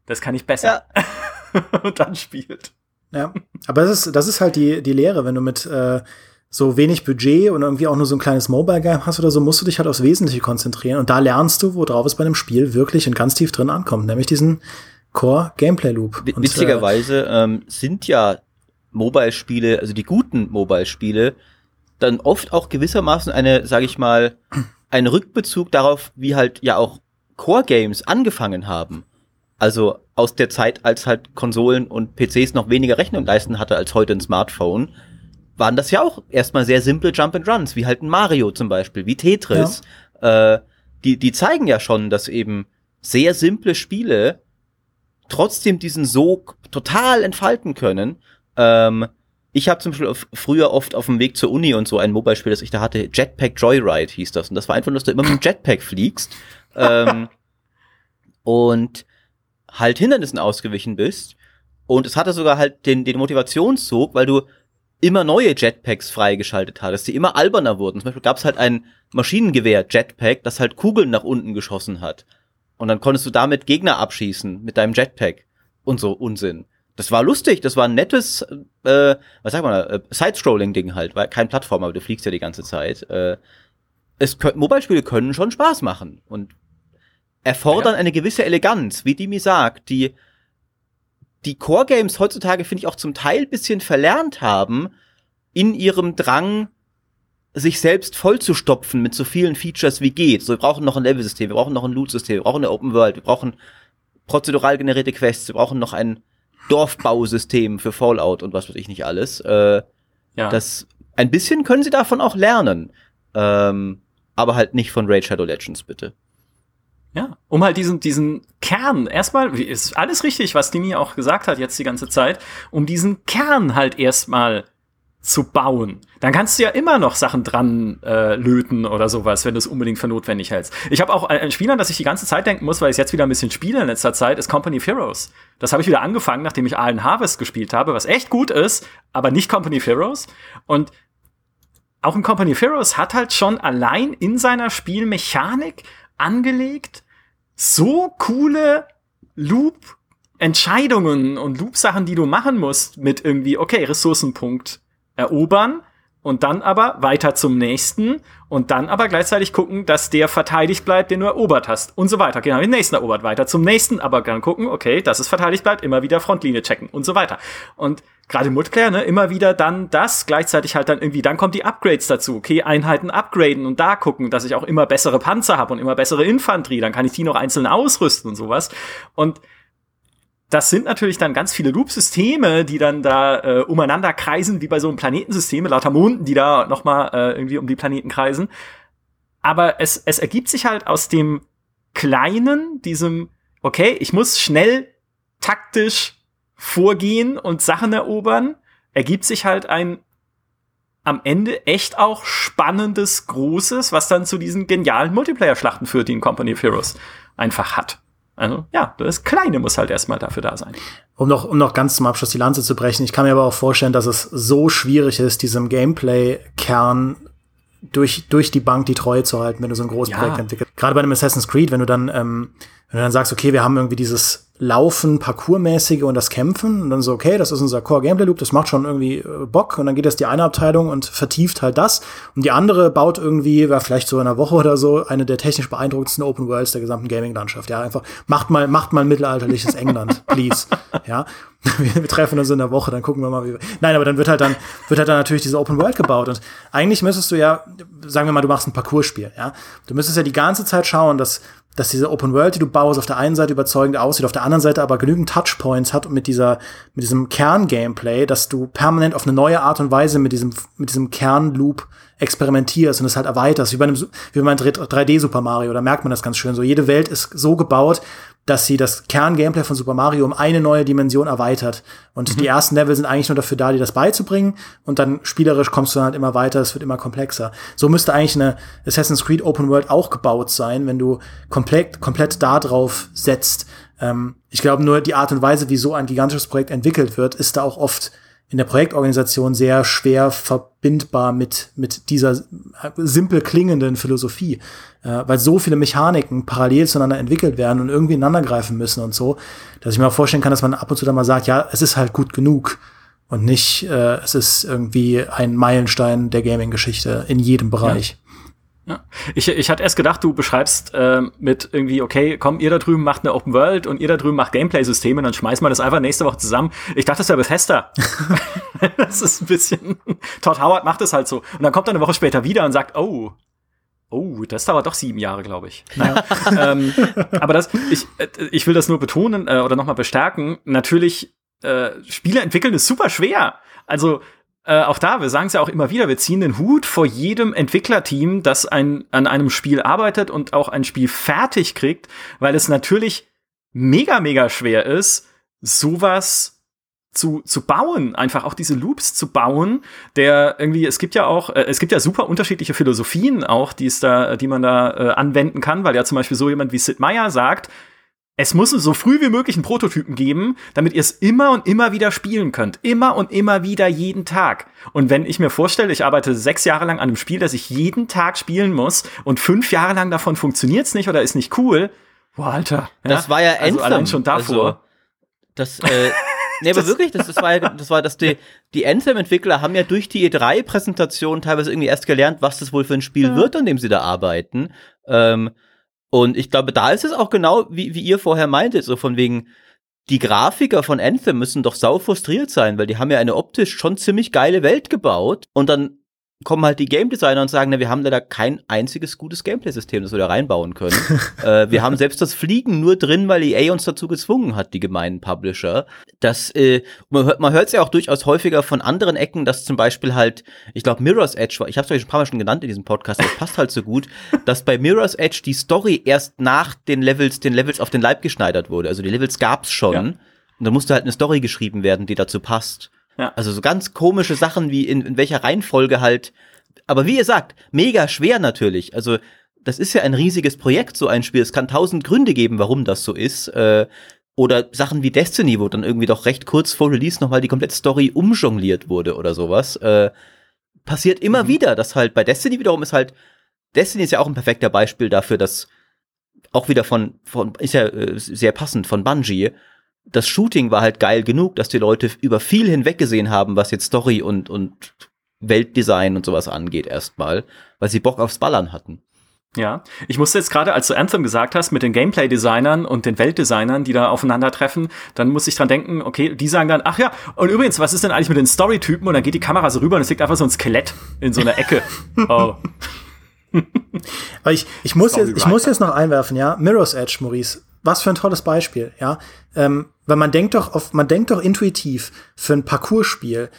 das kann ich besser. Ja. und dann spielt. Ja, aber das ist, das ist halt die, die Lehre, wenn du mit äh, so wenig Budget und irgendwie auch nur so ein kleines Mobile-Game hast oder so, musst du dich halt aufs Wesentliche konzentrieren. Und da lernst du, worauf es bei einem Spiel wirklich und ganz tief drin ankommt, nämlich diesen Core-Gameplay-Loop. Witzigerweise äh, ähm, sind ja Mobile-Spiele, also die guten Mobile-Spiele, dann oft auch gewissermaßen eine, sage ich mal, ein Rückbezug darauf, wie halt ja auch Core Games angefangen haben. Also aus der Zeit, als halt Konsolen und PCs noch weniger Rechnung leisten hatte als heute ein Smartphone, waren das ja auch erstmal sehr simple Jump and Runs, wie halt ein Mario zum Beispiel, wie Tetris. Ja. Äh, die, die zeigen ja schon, dass eben sehr simple Spiele trotzdem diesen Sog total entfalten können. Ähm, ich habe zum Beispiel früher oft auf dem Weg zur Uni und so ein Mobile-Spiel, das ich da hatte, Jetpack Joyride hieß das. Und das war einfach dass du immer mit dem Jetpack fliegst ähm, und halt Hindernissen ausgewichen bist. Und es hatte sogar halt den, den Motivationszug, weil du immer neue Jetpacks freigeschaltet hattest, die immer alberner wurden. Zum Beispiel gab es halt ein Maschinengewehr-Jetpack, das halt Kugeln nach unten geschossen hat. Und dann konntest du damit Gegner abschießen mit deinem Jetpack. Und so Unsinn das war lustig, das war ein nettes, äh, was sagt man, äh, Side-Scrolling-Ding halt, weil kein Plattform, aber du fliegst ja die ganze Zeit. Äh, es Mobile-Spiele können schon Spaß machen und erfordern ja. eine gewisse Eleganz, wie Dimi sagt, die die Core-Games heutzutage, finde ich, auch zum Teil bisschen verlernt haben, in ihrem Drang, sich selbst vollzustopfen mit so vielen Features wie geht. So, wir brauchen noch ein Level-System, wir brauchen noch ein Loot-System, wir brauchen eine Open World, wir brauchen prozedural generierte Quests, wir brauchen noch ein Dorfbausystem für Fallout und was weiß ich nicht alles. Äh, ja. Das ein bisschen können sie davon auch lernen. Ähm, aber halt nicht von Raid Shadow Legends, bitte. Ja, um halt diesen, diesen Kern, erstmal, ist alles richtig, was Dini auch gesagt hat jetzt die ganze Zeit, um diesen Kern halt erstmal zu bauen. Dann kannst du ja immer noch Sachen dran äh, löten oder sowas, wenn du es unbedingt für notwendig hältst. Ich habe auch ein Spiel, an das ich die ganze Zeit denken muss, weil ich jetzt wieder ein bisschen spiele in letzter Zeit, ist Company of Heroes. Das habe ich wieder angefangen, nachdem ich Allen Harvest gespielt habe, was echt gut ist, aber nicht Company of Heroes. Und auch in Company of Heroes hat halt schon allein in seiner Spielmechanik angelegt so coole Loop Entscheidungen und Loop-Sachen, die du machen musst, mit irgendwie, okay, Ressourcenpunkt erobern und dann aber weiter zum nächsten und dann aber gleichzeitig gucken, dass der verteidigt bleibt, den du erobert hast und so weiter. Genau, den nächsten erobert, weiter zum nächsten, aber dann gucken, okay, dass es verteidigt bleibt, immer wieder Frontlinie checken und so weiter. Und gerade im Multiplayer, ne, immer wieder dann das, gleichzeitig halt dann irgendwie, dann kommt die Upgrades dazu, okay, Einheiten upgraden und da gucken, dass ich auch immer bessere Panzer habe und immer bessere Infanterie, dann kann ich die noch einzeln ausrüsten und sowas. Und das sind natürlich dann ganz viele Loop-Systeme, die dann da äh, umeinander kreisen, wie bei so einem Planetensystem, lauter Monden, die da noch mal äh, irgendwie um die Planeten kreisen. Aber es, es ergibt sich halt aus dem Kleinen, diesem, okay, ich muss schnell taktisch vorgehen und Sachen erobern, ergibt sich halt ein am Ende echt auch spannendes, großes, was dann zu diesen genialen Multiplayer-Schlachten führt, die in Company of Heroes einfach hat. Also ja, das Kleine muss halt erstmal dafür da sein. Um noch, um noch ganz zum Abschluss die Lanze zu brechen, ich kann mir aber auch vorstellen, dass es so schwierig ist, diesem Gameplay-Kern durch, durch die Bank die Treue zu halten, wenn du so ein großes Ja. Projekt entwickelst. Gerade bei einem Assassin's Creed, wenn du dann, ähm, wenn du dann sagst, okay, wir haben irgendwie dieses Laufen, Parkourmäßige und das Kämpfen. Und dann so, okay, das ist unser Core-Gameplay-Loop, das macht schon irgendwie äh, Bock. Und dann geht das die eine Abteilung und vertieft halt das. Und die andere baut irgendwie, war vielleicht so in einer Woche oder so, eine der technisch beeindruckendsten Open Worlds der gesamten Gaming-Landschaft. Ja, einfach, macht mal, macht mal mittelalterliches England, please. Ja, wir, treffen uns in der Woche, dann gucken wir mal, wie wir, nein, aber dann wird halt dann, wird halt dann natürlich diese Open World gebaut. Und eigentlich müsstest du ja, sagen wir mal, du machst ein Parcourspiel, ja, du müsstest ja die ganze Zeit schauen, dass dass diese Open World, die du baust, auf der einen Seite überzeugend aussieht, auf der anderen Seite aber genügend Touchpoints hat und mit dieser, mit diesem Kern-Gameplay, dass du permanent auf eine neue Art und Weise mit diesem, mit diesem Kernloop experimentierst und es halt erweiterst, wie bei einem, wie bei einem 3D Super Mario, da merkt man das ganz schön so. Jede Welt ist so gebaut, dass sie das Kern-Gameplay von Super Mario um eine neue Dimension erweitert. Und die ersten Level sind eigentlich nur dafür da, dir das beizubringen. Und dann spielerisch kommst du dann halt immer weiter, es wird immer komplexer. So müsste eigentlich eine Assassin's Creed Open World auch gebaut sein, wenn du komplett, komplett da drauf setzt. Ähm, ich glaube nur, die Art und Weise, wie so ein gigantisches Projekt entwickelt wird, ist da auch oft in der Projektorganisation sehr schwer verbindbar mit, mit dieser simpel klingenden Philosophie, äh, weil so viele Mechaniken parallel zueinander entwickelt werden und irgendwie ineinander greifen müssen und so, dass ich mir auch vorstellen kann, dass man ab und zu dann mal sagt, ja, es ist halt gut genug und nicht, äh, es ist irgendwie ein Meilenstein der Gaming-Geschichte in jedem Bereich. Ja. Ich, ich hatte erst gedacht, du beschreibst äh, mit irgendwie, okay, komm, ihr da drüben macht eine Open World und ihr da drüben macht Gameplay-Systeme, dann schmeißen wir das einfach nächste Woche zusammen. Ich dachte, das wäre Bethesda. das ist ein bisschen, Todd Howard macht es halt so. Und dann kommt er eine Woche später wieder und sagt, oh, Oh, das dauert doch sieben Jahre, glaube ich. Naja, ähm, aber das, ich, äh, ich will das nur betonen äh, oder nochmal bestärken. Natürlich, äh, Spiele entwickeln ist super schwer. Also äh, auch da, wir sagen es ja auch immer wieder, wir ziehen den Hut vor jedem Entwicklerteam, das ein, an einem Spiel arbeitet und auch ein Spiel fertig kriegt, weil es natürlich mega, mega schwer ist, sowas zu, zu bauen, einfach auch diese Loops zu bauen, der irgendwie, es gibt ja auch, äh, es gibt ja super unterschiedliche Philosophien auch, die es da, die man da äh, anwenden kann, weil ja zum Beispiel so jemand wie Sid Meier sagt, es muss so früh wie möglich einen Prototypen geben, damit ihr es immer und immer wieder spielen könnt. Immer und immer wieder jeden Tag. Und wenn ich mir vorstelle, ich arbeite sechs Jahre lang an einem Spiel, das ich jeden Tag spielen muss und fünf Jahre lang davon funktioniert's nicht oder ist nicht cool, boah, Alter. Das war ja also Anthem. allein schon davor. Also, das, äh, nee, aber wirklich, das, das war ja, das war, dass die, die Anthem-Entwickler haben ja durch die E3-Präsentation teilweise irgendwie erst gelernt, was das wohl für ein Spiel Ja. wird, an dem sie da arbeiten. Ähm, und ich glaube, da ist es auch genau, wie, wie ihr vorher meintet, so von wegen, die Grafiker von Anthem müssen doch sau frustriert sein, weil die haben ja eine optisch schon ziemlich geile Welt gebaut und dann kommen halt die Game Designer und sagen, na, wir haben leider kein einziges gutes Gameplay-System, das wir da reinbauen können. äh, wir haben selbst das Fliegen nur drin, weil EA uns dazu gezwungen hat, die gemeinen Publisher. Das, äh, man hört man hört ja auch durchaus häufiger von anderen Ecken, dass zum Beispiel halt, ich glaube Mirror's Edge war, ich habe es euch schon ein paar Mal schon genannt in diesem Podcast, es passt halt so gut, dass bei Mirror's Edge die Story erst nach den Levels, den Levels auf den Leib geschneidert wurde. Also die Levels gab's schon. Ja. Und dann musste halt eine Story geschrieben werden, die dazu passt. Ja. Also so ganz komische Sachen wie in, in welcher Reihenfolge halt. Aber wie ihr sagt, mega schwer natürlich. Also das ist ja ein riesiges Projekt, so ein Spiel. Es kann tausend Gründe geben, warum das so ist. Äh, oder Sachen wie Destiny, wo dann irgendwie doch recht kurz vor Release nochmal die komplette Story umjongliert wurde oder sowas. Äh, passiert immer mhm. wieder, dass halt bei Destiny wiederum ist halt, Destiny ist ja auch ein perfekter Beispiel dafür, dass auch wieder von, von ist ja äh, sehr passend von Bungie. Das Shooting war halt geil genug, dass die Leute über viel hinweggesehen haben, was jetzt Story und, und Weltdesign und sowas angeht erstmal, weil sie Bock aufs Ballern hatten. Ja, ich musste jetzt gerade, als du Anthem gesagt hast, mit den Gameplay-Designern und den Weltdesignern, die da aufeinandertreffen, dann muss ich dran denken, okay, die sagen dann, ach ja, und übrigens, was ist denn eigentlich mit den Story-Typen? Und dann geht die Kamera so rüber und es liegt einfach so ein Skelett in so einer Ecke. oh. Aber ich, ich, muss jetzt, ich muss jetzt noch einwerfen, ja. Mirror's Edge, Maurice. Was für ein tolles Beispiel, ja. Ähm, weil man denkt doch auf, man denkt doch intuitiv für ein Parcourspiel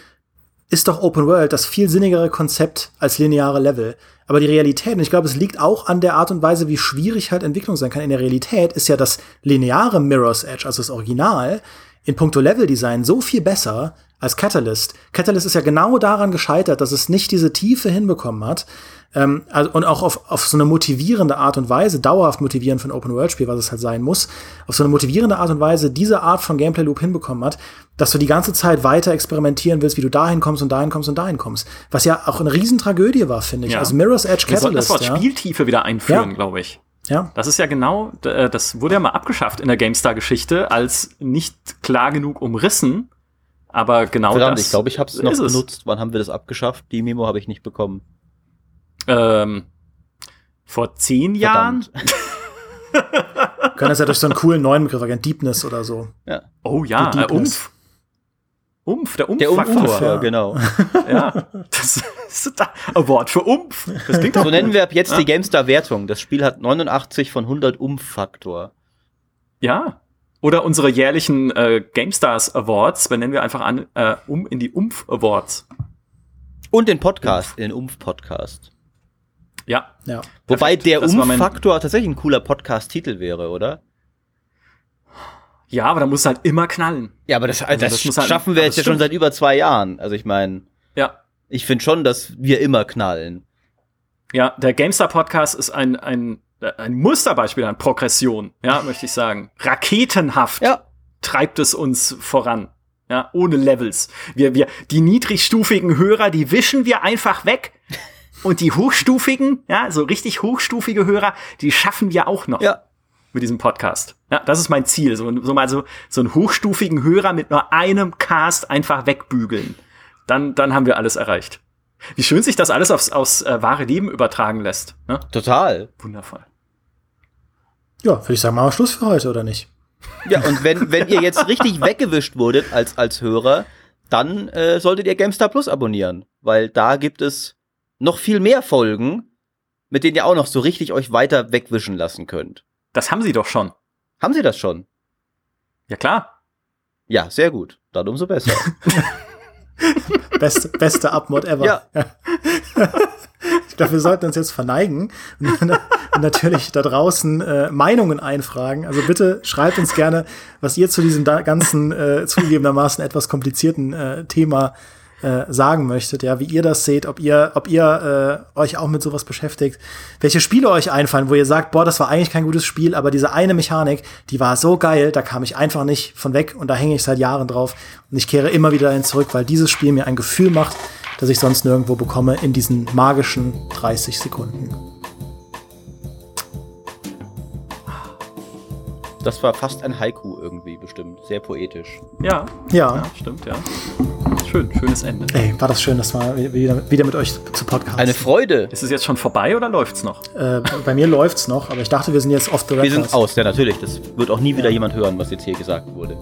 ist doch Open World das viel sinnigere Konzept als lineare Level. Aber die Realität, und ich glaube, es liegt auch an der Art und Weise, wie schwierig halt Entwicklung sein kann. In der Realität ist ja das lineare Mirror's Edge, also das Original, in puncto Leveldesign so viel besser als Catalyst. Catalyst ist ja genau daran gescheitert, dass es nicht diese Tiefe hinbekommen hat, ähm, also, und auch auf, auf so eine motivierende Art und Weise, dauerhaft motivierend für ein Open-World-Spiel, was es halt sein muss, auf so eine motivierende Art und Weise diese Art von Gameplay-Loop hinbekommen hat, dass du die ganze Zeit weiter experimentieren willst, wie du dahin kommst und dahin kommst und dahin kommst. Was ja auch eine Riesentragödie war, finde ich. Ja. Also Mirror's Edge Catalyst. Wir das Wort ja. Spieltiefe wieder einführen, ja. glaube ich. Ja. Das ist ja genau, äh, das wurde ja mal abgeschafft in der GameStar-Geschichte als nicht klar genug umrissen. Aber genau Verdammt, das. Ich glaube, ich habe es noch benutzt. Wann haben wir das abgeschafft? Die Memo habe ich nicht bekommen. Ähm, vor zehn Jahren? Können das ja durch so einen coolen neuen Begriff erkennen, Deepness oder so. Ja. Oh ja, äh, Umf. Umf, der Umf-Faktor. Der Umf, ja. genau. ja, das ist ein Award für Umf. Das klingt so nennen wir ab jetzt ja. die GameStar-Wertung. Das Spiel hat 89 von 100 Umf-Faktor. Ja. Oder unsere jährlichen äh, GameStars Awards, benennen wir einfach an, äh, um in die Umf Awards. Und den Podcast, Umf. den Umf-Podcast. Ja. ja. Wobei der Umfaktor tatsächlich ein cooler Podcast-Titel wäre, oder? Ja, aber da muss halt immer knallen. Ja, aber das, also das, das halt, schaffen wir jetzt ja schon seit über zwei Jahren. Also ich meine, ja. ich finde schon, dass wir immer knallen. Ja, der GameStar Podcast ist ein, ein, ein Musterbeispiel an Progression, ja, möchte ich sagen. Raketenhaft ja. treibt es uns voran. Ja, ohne Levels. Wir, wir, die niedrigstufigen Hörer, die wischen wir einfach weg. Und die hochstufigen, ja, so richtig hochstufige Hörer, die schaffen wir auch noch. Ja. Mit diesem Podcast. Ja, das ist mein Ziel. So, so mal so, so einen hochstufigen Hörer mit nur einem Cast einfach wegbügeln. Dann, dann haben wir alles erreicht. Wie schön sich das alles aufs, aufs äh, wahre Leben übertragen lässt. Ne? Total. Wundervoll. Ja, würde ich sagen, machen wir Schluss für heute, oder nicht? Ja, und wenn, wenn ihr jetzt richtig weggewischt wurdet als, als Hörer, dann äh, solltet ihr GameStar Plus abonnieren, weil da gibt es noch viel mehr Folgen, mit denen ihr auch noch so richtig euch weiter wegwischen lassen könnt. Das haben sie doch schon. Haben sie das schon? Ja, klar. Ja, sehr gut. Dann umso besser. beste, beste Abmod ever. Ja. ich glaube, wir sollten uns jetzt verneigen und, natürlich da draußen äh, Meinungen einfragen. Also bitte schreibt uns gerne, was ihr zu diesem ganzen äh, zugegebenermaßen etwas komplizierten äh, Thema äh, sagen möchtet, ja, wie ihr das seht, ob ihr, ob ihr äh, euch auch mit sowas beschäftigt, welche Spiele euch einfallen, wo ihr sagt, boah, das war eigentlich kein gutes Spiel, aber diese eine Mechanik, die war so geil, da kam ich einfach nicht von weg und da hänge ich seit Jahren drauf. Und ich kehre immer wieder dahin zurück, weil dieses Spiel mir ein Gefühl macht, das ich sonst nirgendwo bekomme in diesen magischen 30 Sekunden. Das war fast ein Haiku irgendwie bestimmt. Sehr poetisch. Ja. Ja. ja stimmt, ja. Schön, schönes Ende. Ey, war das schön, das mal wieder, wieder mit euch zu Podcast. Eine Freude. Ist es jetzt schon vorbei oder läuft's noch? Äh, bei mir läuft's noch, aber ich dachte, wir sind jetzt off the record. Wir sind aus, ja natürlich. Das wird auch nie wieder ja. jemand hören, was jetzt hier gesagt wurde.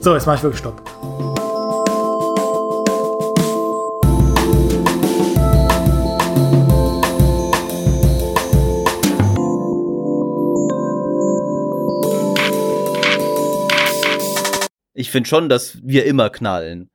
So, jetzt mache ich wirklich Stopp. Ich finde schon, dass wir immer knallen.